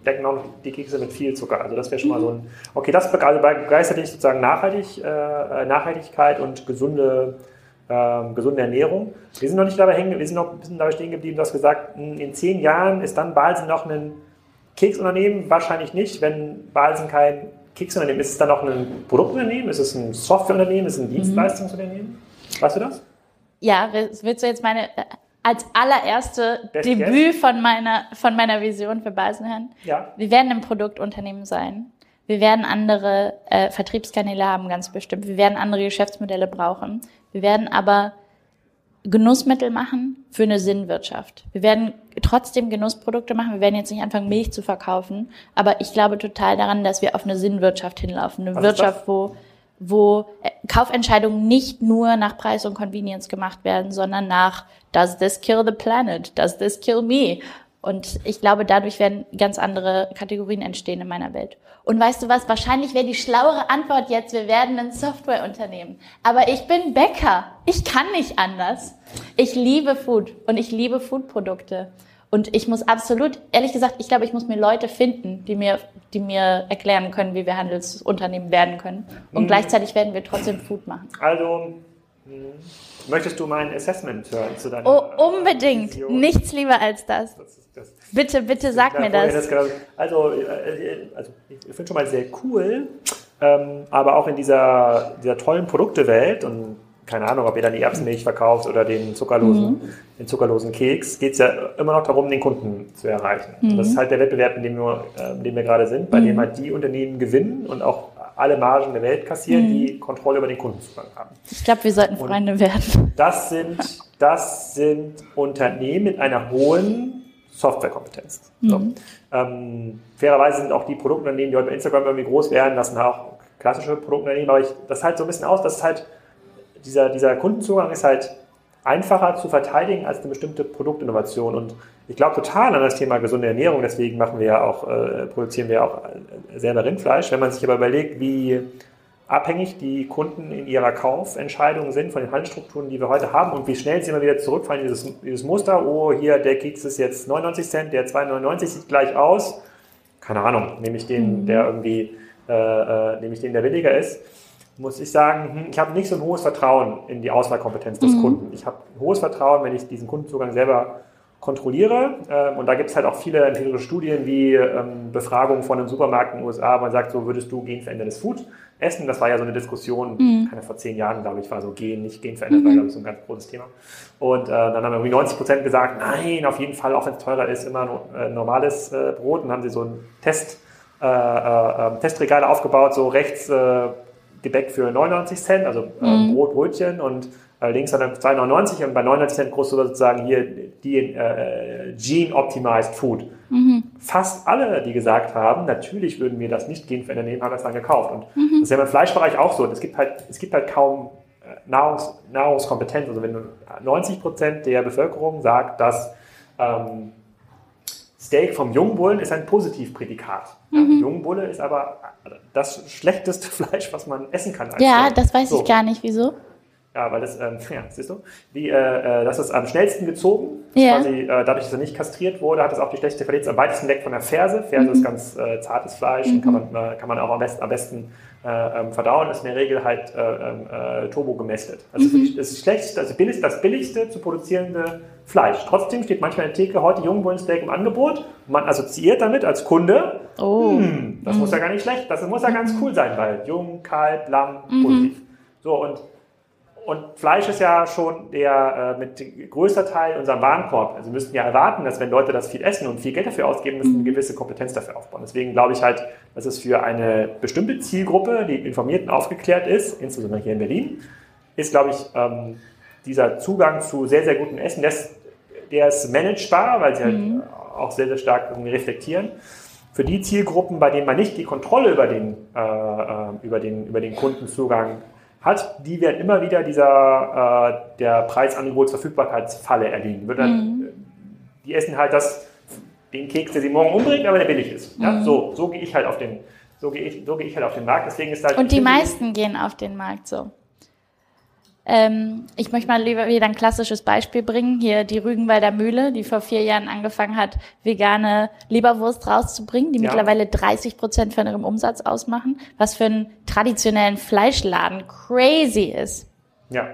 decken auch die Kekse mit viel Zucker. Also das wäre schon mal so ein... Okay, das also begeistert dich sozusagen Nachhaltig, äh, Nachhaltigkeit und gesunde ähm, gesunde Ernährung. Wir sind noch nicht dabei hängen, wir sind noch ein bisschen dabei stehen geblieben, du hast gesagt, hm, in zehn Jahren ist dann Balsen noch ein Keksunternehmen? Wahrscheinlich nicht, wenn Balsen kein Keksunternehmen ist. Ist es dann noch ein Produktunternehmen? Ist es ein Softwareunternehmen? Ist es ein mhm. Dienstleistungsunternehmen? Weißt du das? Ja, willst du jetzt meine äh, als allererste Best Debüt von meiner, von meiner Vision für Balsen hören? Ja. Wir werden ein Produktunternehmen sein. Wir werden andere äh, Vertriebskanäle haben, ganz bestimmt. Wir werden andere Geschäftsmodelle brauchen. Wir werden aber Genussmittel machen für eine Sinnwirtschaft. Wir werden trotzdem Genussprodukte machen. Wir werden jetzt nicht anfangen, Milch zu verkaufen. Aber ich glaube total daran, dass wir auf eine Sinnwirtschaft hinlaufen. Eine Was Wirtschaft, wo, wo äh, Kaufentscheidungen nicht nur nach Preis und Convenience gemacht werden, sondern nach, does this kill the planet? Does this kill me? Und ich glaube, dadurch werden ganz andere Kategorien entstehen in meiner Welt. Und weißt du was? Wahrscheinlich wäre die schlauere Antwort jetzt, wir werden ein Softwareunternehmen. Aber ich bin Bäcker. Ich kann nicht anders. Ich liebe Food und ich liebe Foodprodukte. Und ich muss absolut, ehrlich gesagt, ich glaube, ich muss mir Leute finden, die mir, die mir erklären können, wie wir Handelsunternehmen werden können. Und Mhm. gleichzeitig werden wir trotzdem Food machen. Also, mh, möchtest du mein Assessment hören zu deiner Oh, unbedingt. Vision? Nichts lieber als das. Das das. Bitte, bitte sag Ja, mir das. genau- also, äh, also, ich finde schon mal sehr cool, ähm, aber auch in dieser, dieser tollen Produktewelt und keine Ahnung, ob ihr dann die Erbsenmilch verkauft oder den zuckerlosen, Mhm. den zuckerlosen Keks, geht es ja immer noch darum, den Kunden zu erreichen. Und Mhm. das ist halt der Wettbewerb, in dem wir, äh, in dem wir gerade sind, bei dem halt die Unternehmen gewinnen und auch alle Margen der Welt kassieren, Mhm. die Kontrolle über den Kundenzugang haben. Ich glaube, wir sollten Freunde werden. <laughs> Das sind, das sind Unternehmen mit einer hohen Softwarekompetenz. So. Ähm, fairerweise sind auch die Produktunternehmen, die heute bei Instagram irgendwie groß werden, das sind auch klassische Produktunternehmen, aber ich, das halt so ein bisschen aus, dass halt dieser, dieser Kundenzugang ist halt einfacher zu verteidigen als eine bestimmte Produktinnovation. Und ich glaube total an das Thema gesunde Ernährung, deswegen machen wir ja auch, äh, produzieren wir auch äh, selber Rindfleisch. Wenn man sich aber überlegt, wie abhängig die Kunden in ihrer Kaufentscheidung sind von den Handelsstrukturen, die wir heute haben und wie schnell sie immer wieder zurückfallen in dieses, dieses Muster, oh, hier, der Keks ist jetzt 99 Cent, der 2,99 sieht gleich aus. Keine Ahnung, nehme ich den, der irgendwie, äh, äh, nehme ich den, der billiger ist muss ich sagen, hm, ich habe nicht so ein hohes Vertrauen in die Auswahlkompetenz des Kunden. Ich habe hohes Vertrauen, wenn ich diesen Kundenzugang selber kontrolliere. Ähm, und da gibt es halt auch viele empirische Studien wie ähm, Befragungen von einem Supermarkt in den USA, wo man sagt, so würdest du genverändertes Food essen? Das war ja so eine Diskussion, keine vor zehn Jahren, glaube ich, war so gen, nicht genverändert, war, glaube ich, so ein ganz großes Thema. Und äh, dann haben irgendwie 90 Prozent gesagt, nein, auf jeden Fall, auch wenn es teurer ist, immer äh, normales äh, Brot. Und dann haben sie so ein Test, äh, äh, Testregale aufgebaut, so rechts äh, Gebäck für 99 Cent, also äh, Brot, Brötchen und äh, links dann 2,99 und bei 99 Cent groß sozusagen hier die äh, Gene-Optimized Food. Fast alle, die gesagt haben, natürlich würden wir das nicht genverändern nehmen, haben das dann gekauft. Und das ist ja im Fleischbereich auch so. Es gibt halt, es gibt halt kaum äh, Nahrungs, Nahrungskompetenz. Also wenn du 90 Prozent der Bevölkerung sagt, dass ähm, Steak vom Jungbullen ist ein Positivprädikat. Ja, Jungbulle ist aber das schlechteste <laughs> Fleisch, was man essen kann. Ja, Steak. das weiß So. ich gar nicht, wieso. Ja, weil das, ähm, <laughs> ja, siehst du, die, äh, äh, das ist am schnellsten gezogen. Ja. Quasi, äh, dadurch, dass er nicht kastriert wurde, hat es auch die schlechte Verletzung am weitesten weg von der Ferse. Ferse Mhm. ist ganz äh, zartes Fleisch und kann man, äh, kann man auch am besten, am besten äh, ähm, verdauen. Ist in der Regel halt äh, ähm, äh, turbo gemästet. Also Mhm. das ist schlecht, also billig, das billigste zu produzierende Fleisch. Trotzdem steht manchmal in der Theke heute Jungbullensteak im Angebot. Und man assoziiert damit als Kunde, Oh. hm, das muss ja gar nicht schlecht, das muss ja ganz cool sein, weil jung, kalt, Lamm, positiv. So und und Fleisch ist ja schon der äh, mit größter Teil unserem Warenkorb. Also wir müssten ja erwarten, dass wenn Leute das viel essen und viel Geld dafür ausgeben, müssen eine gewisse Kompetenz dafür aufbauen. Deswegen glaube ich halt, dass es für eine bestimmte Zielgruppe, die informiert und aufgeklärt ist, insbesondere hier in Berlin, ist, glaube ich, ähm, dieser Zugang zu sehr, sehr gutem Essen, der ist, der ist managebar, weil sie halt auch sehr, sehr stark reflektieren. Für die Zielgruppen, bei denen man nicht die Kontrolle über den, äh, äh, über den, über den Kundenzugang hat, die werden immer wieder dieser äh, der Preisangebotsverfügbarkeitsfalle erliegen. Wird dann, äh, Die essen halt das, den Keks, der sie morgen umbringt, aber der billig ist. Ja? So, so gehe ich halt auf den, so gehe ich, so gehe ich halt auf den Markt. Deswegen ist halt Und die meisten gehen auf den Markt so. Ähm, ich möchte mal lieber wieder ein klassisches Beispiel bringen. Hier die Rügenwalder Mühle, die vor vier Jahren angefangen hat, vegane Leberwurst rauszubringen, die Ja. mittlerweile 30 Prozent von ihrem Umsatz ausmachen, was für einen traditionellen Fleischladen crazy ist Ja.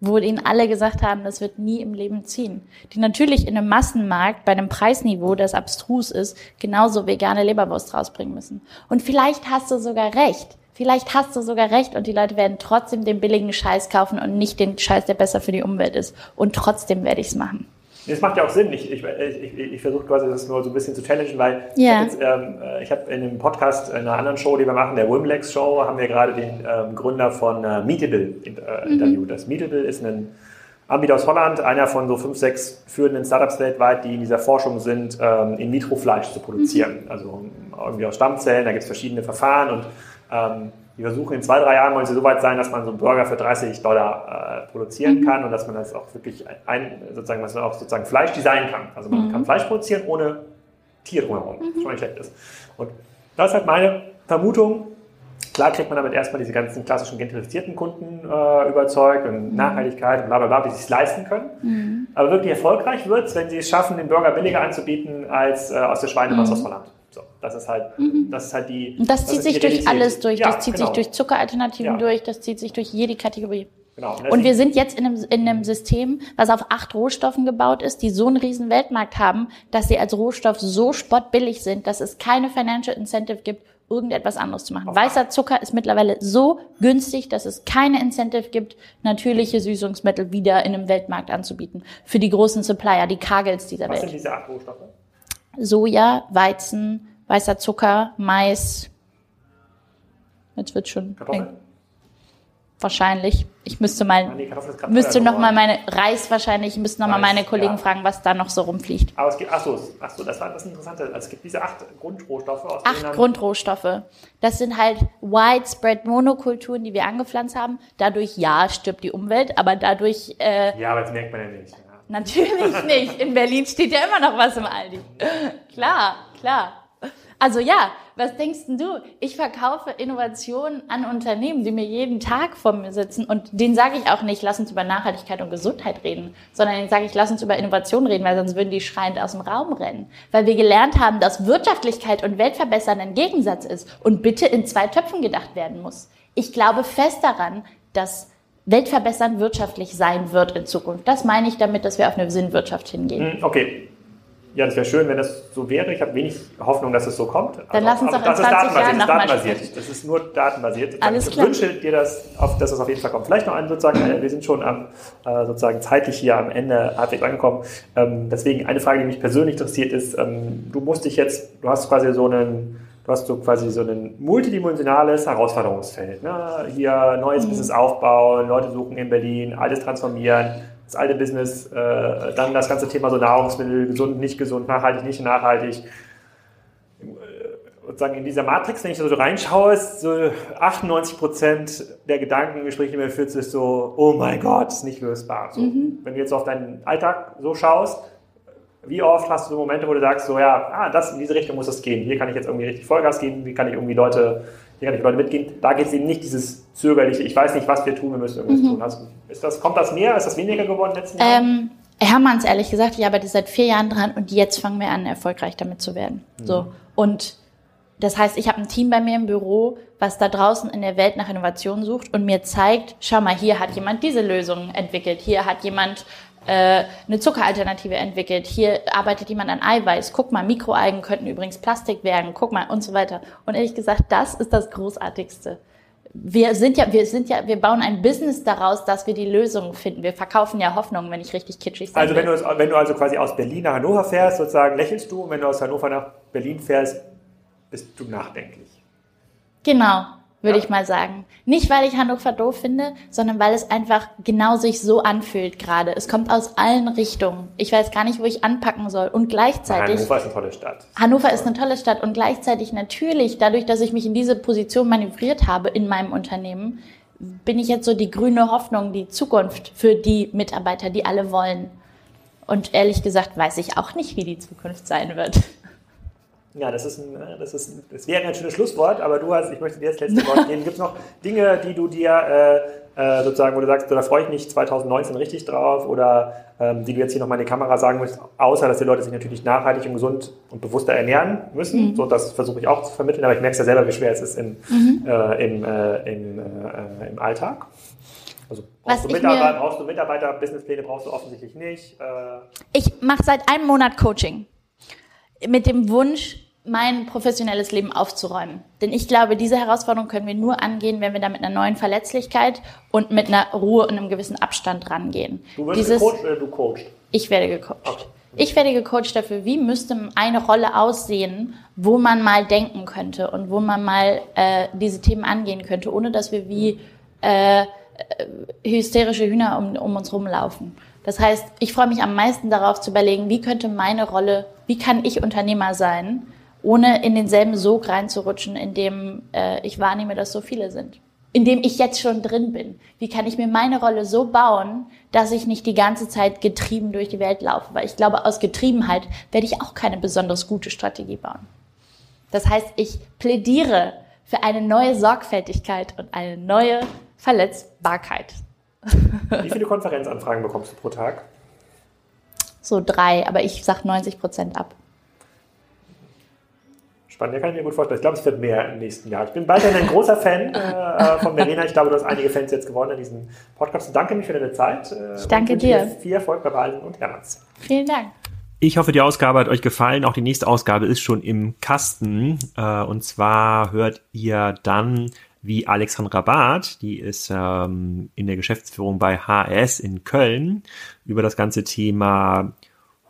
wo ihnen alle gesagt haben, das wird nie im Leben ziehen. Die natürlich in einem Massenmarkt bei einem Preisniveau, das abstrus ist, genauso vegane Leberwurst rausbringen müssen. Und vielleicht hast du sogar recht. Vielleicht hast du sogar recht und die Leute werden trotzdem den billigen Scheiß kaufen und nicht den Scheiß, der besser für die Umwelt ist. Und trotzdem werde ich es machen. Das macht ja auch Sinn. Ich, ich, ich, ich versuche quasi das nur so ein bisschen zu challengen, weil Ja. ich habe ähm, äh, hab in einem Podcast, in einer anderen Show, die wir machen, der Wimlex Show, haben wir gerade den ähm, Gründer von äh, Meetable äh, interviewt. Das Meetable ist ein Anbieter aus Holland, einer von so fünf, sechs führenden Startups weltweit, die in dieser Forschung sind, ähm, in vitro Fleisch zu produzieren. Mhm. Also irgendwie aus Stammzellen, da gibt es verschiedene Verfahren und ähm, die versuchen in zwei, drei Jahren wollen sie so weit sein, dass man so einen Burger für 30 Dollar äh, produzieren mhm. kann und dass man das auch wirklich ein, sozusagen, dass man auch sozusagen Fleisch designen kann. Also man mhm. kann Fleisch produzieren ohne Tier drumherum, mhm. was schon nicht schlecht ist. Und das ist halt meine Vermutung. Klar kriegt man damit erstmal diese ganzen klassischen gentrifizierten Kunden äh, überzeugt und mhm. Nachhaltigkeit und bla bla bla, die sich leisten können. Mhm. Aber wirklich erfolgreich wird es, wenn sie es schaffen, den Burger billiger anzubieten als äh, aus der Schweinemasse mhm. aus Holland. So, das ist halt, mhm. das ist halt die. Und das, das zieht sich durch alles durch. Ja, das zieht genau. sich durch Zuckeralternativen ja. durch. Das zieht sich durch jede Kategorie. Genau. Und, und wir sind jetzt in einem, in einem System, was auf acht Rohstoffen gebaut ist, die so einen riesen Weltmarkt haben, dass sie als Rohstoff so spottbillig sind, dass es keine Financial Incentive gibt, irgendetwas anderes zu machen. Auf Weißer Zucker ist mittlerweile so günstig, dass es keine Incentive gibt, natürliche Süßungsmittel wieder in einem Weltmarkt anzubieten. Für die großen Supplier, die Kagels dieser was Welt. Was sind diese acht Rohstoffe? Soja, Weizen, weißer Zucker, Mais. Jetzt wird schon. Kartoffeln? Wahrscheinlich. Ich müsste mal, ah, nee, müsste noch mal meine Reis wahrscheinlich, ich müsste noch Reis, mal meine Kollegen ja. fragen, was da noch so rumfliegt. Aber es gibt, ach so, ach so, das war das Interessante. Also es gibt diese acht Grundrohstoffe. Aus acht Grundrohstoffe. Das sind halt widespread Monokulturen, die wir angepflanzt haben. Dadurch ja stirbt die Umwelt, aber dadurch. Äh, ja, aber das merkt man ja nicht. Natürlich nicht. In Berlin steht ja immer noch was im Aldi. Klar, klar. Also ja, was denkst du? Ich verkaufe Innovationen an Unternehmen, die mir jeden Tag vor mir sitzen und denen sage ich auch nicht, lass uns über Nachhaltigkeit und Gesundheit reden, sondern denen sage ich, lass uns über Innovation reden, weil sonst würden die schreiend aus dem Raum rennen. Weil wir gelernt haben, dass Wirtschaftlichkeit und Weltverbessern ein Gegensatz ist und bitte in zwei Töpfen gedacht werden muss. Ich glaube fest daran, dass weltverbessernd wirtschaftlich sein wird in Zukunft. Das meine ich damit, dass wir auf eine Sinnwirtschaft hingehen. Hm, okay. Ja, das wäre schön, wenn das so wäre. Ich habe wenig Hoffnung, dass es so kommt. Dann lass uns doch in 20 Jahren nochmal sprechen. Das ist nur datenbasiert. Alles ich wünsche dir, das, dass es auf jeden Fall kommt. Vielleicht noch ein sozusagen, äh, wir sind schon am, äh, sozusagen zeitlich hier am Ende halbwegs angekommen. Ähm, deswegen eine Frage, die mich persönlich interessiert, ist, ähm, du musst dich jetzt, du hast quasi so einen du hast so quasi so ein multidimensionales Herausforderungsfeld. Ne? Hier neues mhm. Business aufbauen, Leute suchen in Berlin, alles transformieren, das alte Business, äh, dann das ganze Thema so Nahrungsmittel, gesund, nicht gesund, nachhaltig, nicht nachhaltig. Sozusagen in dieser Matrix, wenn ich so reinschaue, ist so 98 Prozent der Gedankengespräche, die mir führt, ist so, oh mein Gott, ist nicht lösbar. So, mhm. Wenn du jetzt auf deinen Alltag so schaust, wie oft hast du so Momente, wo du sagst, so ja, ah, das in diese Richtung muss es gehen. Hier kann ich jetzt irgendwie richtig Vollgas geben, wie kann ich irgendwie Leute, hier kann ich Leute mitgehen. Da geht es eben nicht dieses zögerliche, ich weiß nicht, was wir tun, wir müssen irgendwas mhm. tun. Also, ist das, kommt das mehr? Ist das weniger geworden in den letzten Jahren? Ähm, Hermanns, ehrlich gesagt, ich arbeite seit vier Jahren dran und jetzt fangen wir an, erfolgreich damit zu werden. Mhm. So. Und das heißt, ich habe ein Team bei mir im Büro, was da draußen in der Welt nach Innovation sucht und mir zeigt, schau mal, hier hat jemand diese Lösung entwickelt, hier hat jemand äh, eine Zuckeralternative entwickelt. Hier arbeitet jemand an Eiweiß. Guck mal, Mikroalgen könnten übrigens Plastik werden. Guck mal und so weiter. Und ehrlich gesagt, das ist das Großartigste. Wir sind ja, wir sind ja, wir bauen ein Business daraus, dass wir die Lösungen finden. Wir verkaufen ja Hoffnung, wenn ich richtig kitschig sage. Also wenn du, wenn du also quasi aus Berlin nach Hannover fährst, sozusagen lächelst du, und wenn du aus Hannover nach Berlin fährst, bist du nachdenklich. Genau würde ja. ich mal sagen. Nicht, weil ich Hannover doof finde, sondern weil es einfach genau sich so anfühlt gerade. Es kommt aus allen Richtungen. Ich weiß gar nicht, wo ich anpacken soll. Und gleichzeitig... Hannover ist eine tolle Stadt. Hannover ist eine tolle Stadt und gleichzeitig natürlich, dadurch, dass ich mich in diese Position manövriert habe in meinem Unternehmen, bin ich jetzt so die grüne Hoffnung, die Zukunft für die Mitarbeiter, die alle wollen. Und ehrlich gesagt weiß ich auch nicht, wie die Zukunft sein wird. Ja, das ist ein, das ist das wäre ein schönes Schlusswort, aber du hast, ich möchte dir das letzte Wort geben. Gibt es noch Dinge, die du dir äh, äh, sozusagen, wo du sagst, da freue ich mich 2019 richtig drauf oder ähm, die du jetzt hier nochmal in die Kamera sagen möchtest, außer dass die Leute sich natürlich nachhaltig und gesund und bewusster ernähren müssen. Mhm. So, das versuche ich auch zu vermitteln, aber ich merke es ja selber, wie schwer es ist im, mhm. äh, im, äh, im, äh, im Alltag. Also brauchst du, Mitarbeiter, brauchst du Mitarbeiter, Businesspläne brauchst du offensichtlich nicht. Äh. ich mache seit einem Monat Coaching mit dem Wunsch, mein professionelles Leben aufzuräumen. Denn ich glaube, diese Herausforderung können wir nur angehen, wenn wir da mit einer neuen Verletzlichkeit und mit einer Ruhe und einem gewissen Abstand rangehen. Du wirst Dieses, gecoacht oder du coachst? Ich werde gecoacht. Okay. Ich werde gecoacht dafür, wie müsste eine Rolle aussehen, wo man mal denken könnte und wo man mal äh, diese Themen angehen könnte, ohne dass wir wie äh, äh, hysterische Hühner um, um uns rumlaufen. Das heißt, ich freue mich am meisten darauf zu überlegen, wie könnte meine Rolle, wie kann ich Unternehmer sein, ohne in denselben Sog reinzurutschen, in dem äh, ich wahrnehme, dass so viele sind. In dem ich jetzt schon drin bin. Wie kann ich mir meine Rolle so bauen, dass ich nicht die ganze Zeit getrieben durch die Welt laufe? Weil ich glaube, aus Getriebenheit werde ich auch keine besonders gute Strategie bauen. Das heißt, ich plädiere für eine neue Sorgfältigkeit und eine neue Verletzbarkeit. Wie viele Konferenzanfragen bekommst du pro Tag? So drei, aber ich sag 90 Prozent ab. Spannend, ja, kann ich mir gut vorstellen. Ich glaube, es wird mehr im nächsten Jahr. Ich bin weiterhin ein großer Fan <laughs> äh, äh, von Verena. Ich glaube, du hast einige Fans jetzt gewonnen in diesem Podcast. Und danke mich für deine Zeit. Äh, ich danke dir. Viel Erfolg bei Wahlen und Hermanns. Vielen Dank. Ich hoffe, die Ausgabe hat euch gefallen. Auch die nächste Ausgabe ist schon im Kasten. Äh, und zwar hört ihr dann, wie Alexandra Barth, die ist ähm, in der Geschäftsführung bei HS in Köln, über das ganze Thema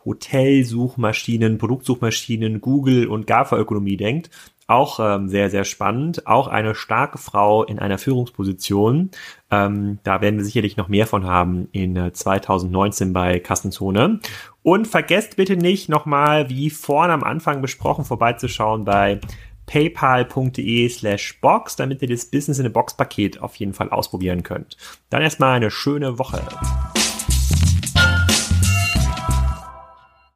Hotelsuchmaschinen, Produktsuchmaschinen, Google und GAFA-Ökonomie denkt. Auch ähm, sehr, sehr spannend. Auch eine starke Frau in einer Führungsposition. Ähm, da werden wir sicherlich noch mehr von haben in äh, 2019 bei Kassenzone. Und vergesst bitte nicht nochmal, wie vorne am Anfang besprochen, vorbeizuschauen bei paypal.de slash box, damit ihr das Business in a Box Paket auf jeden Fall ausprobieren könnt. Dann erstmal eine schöne Woche.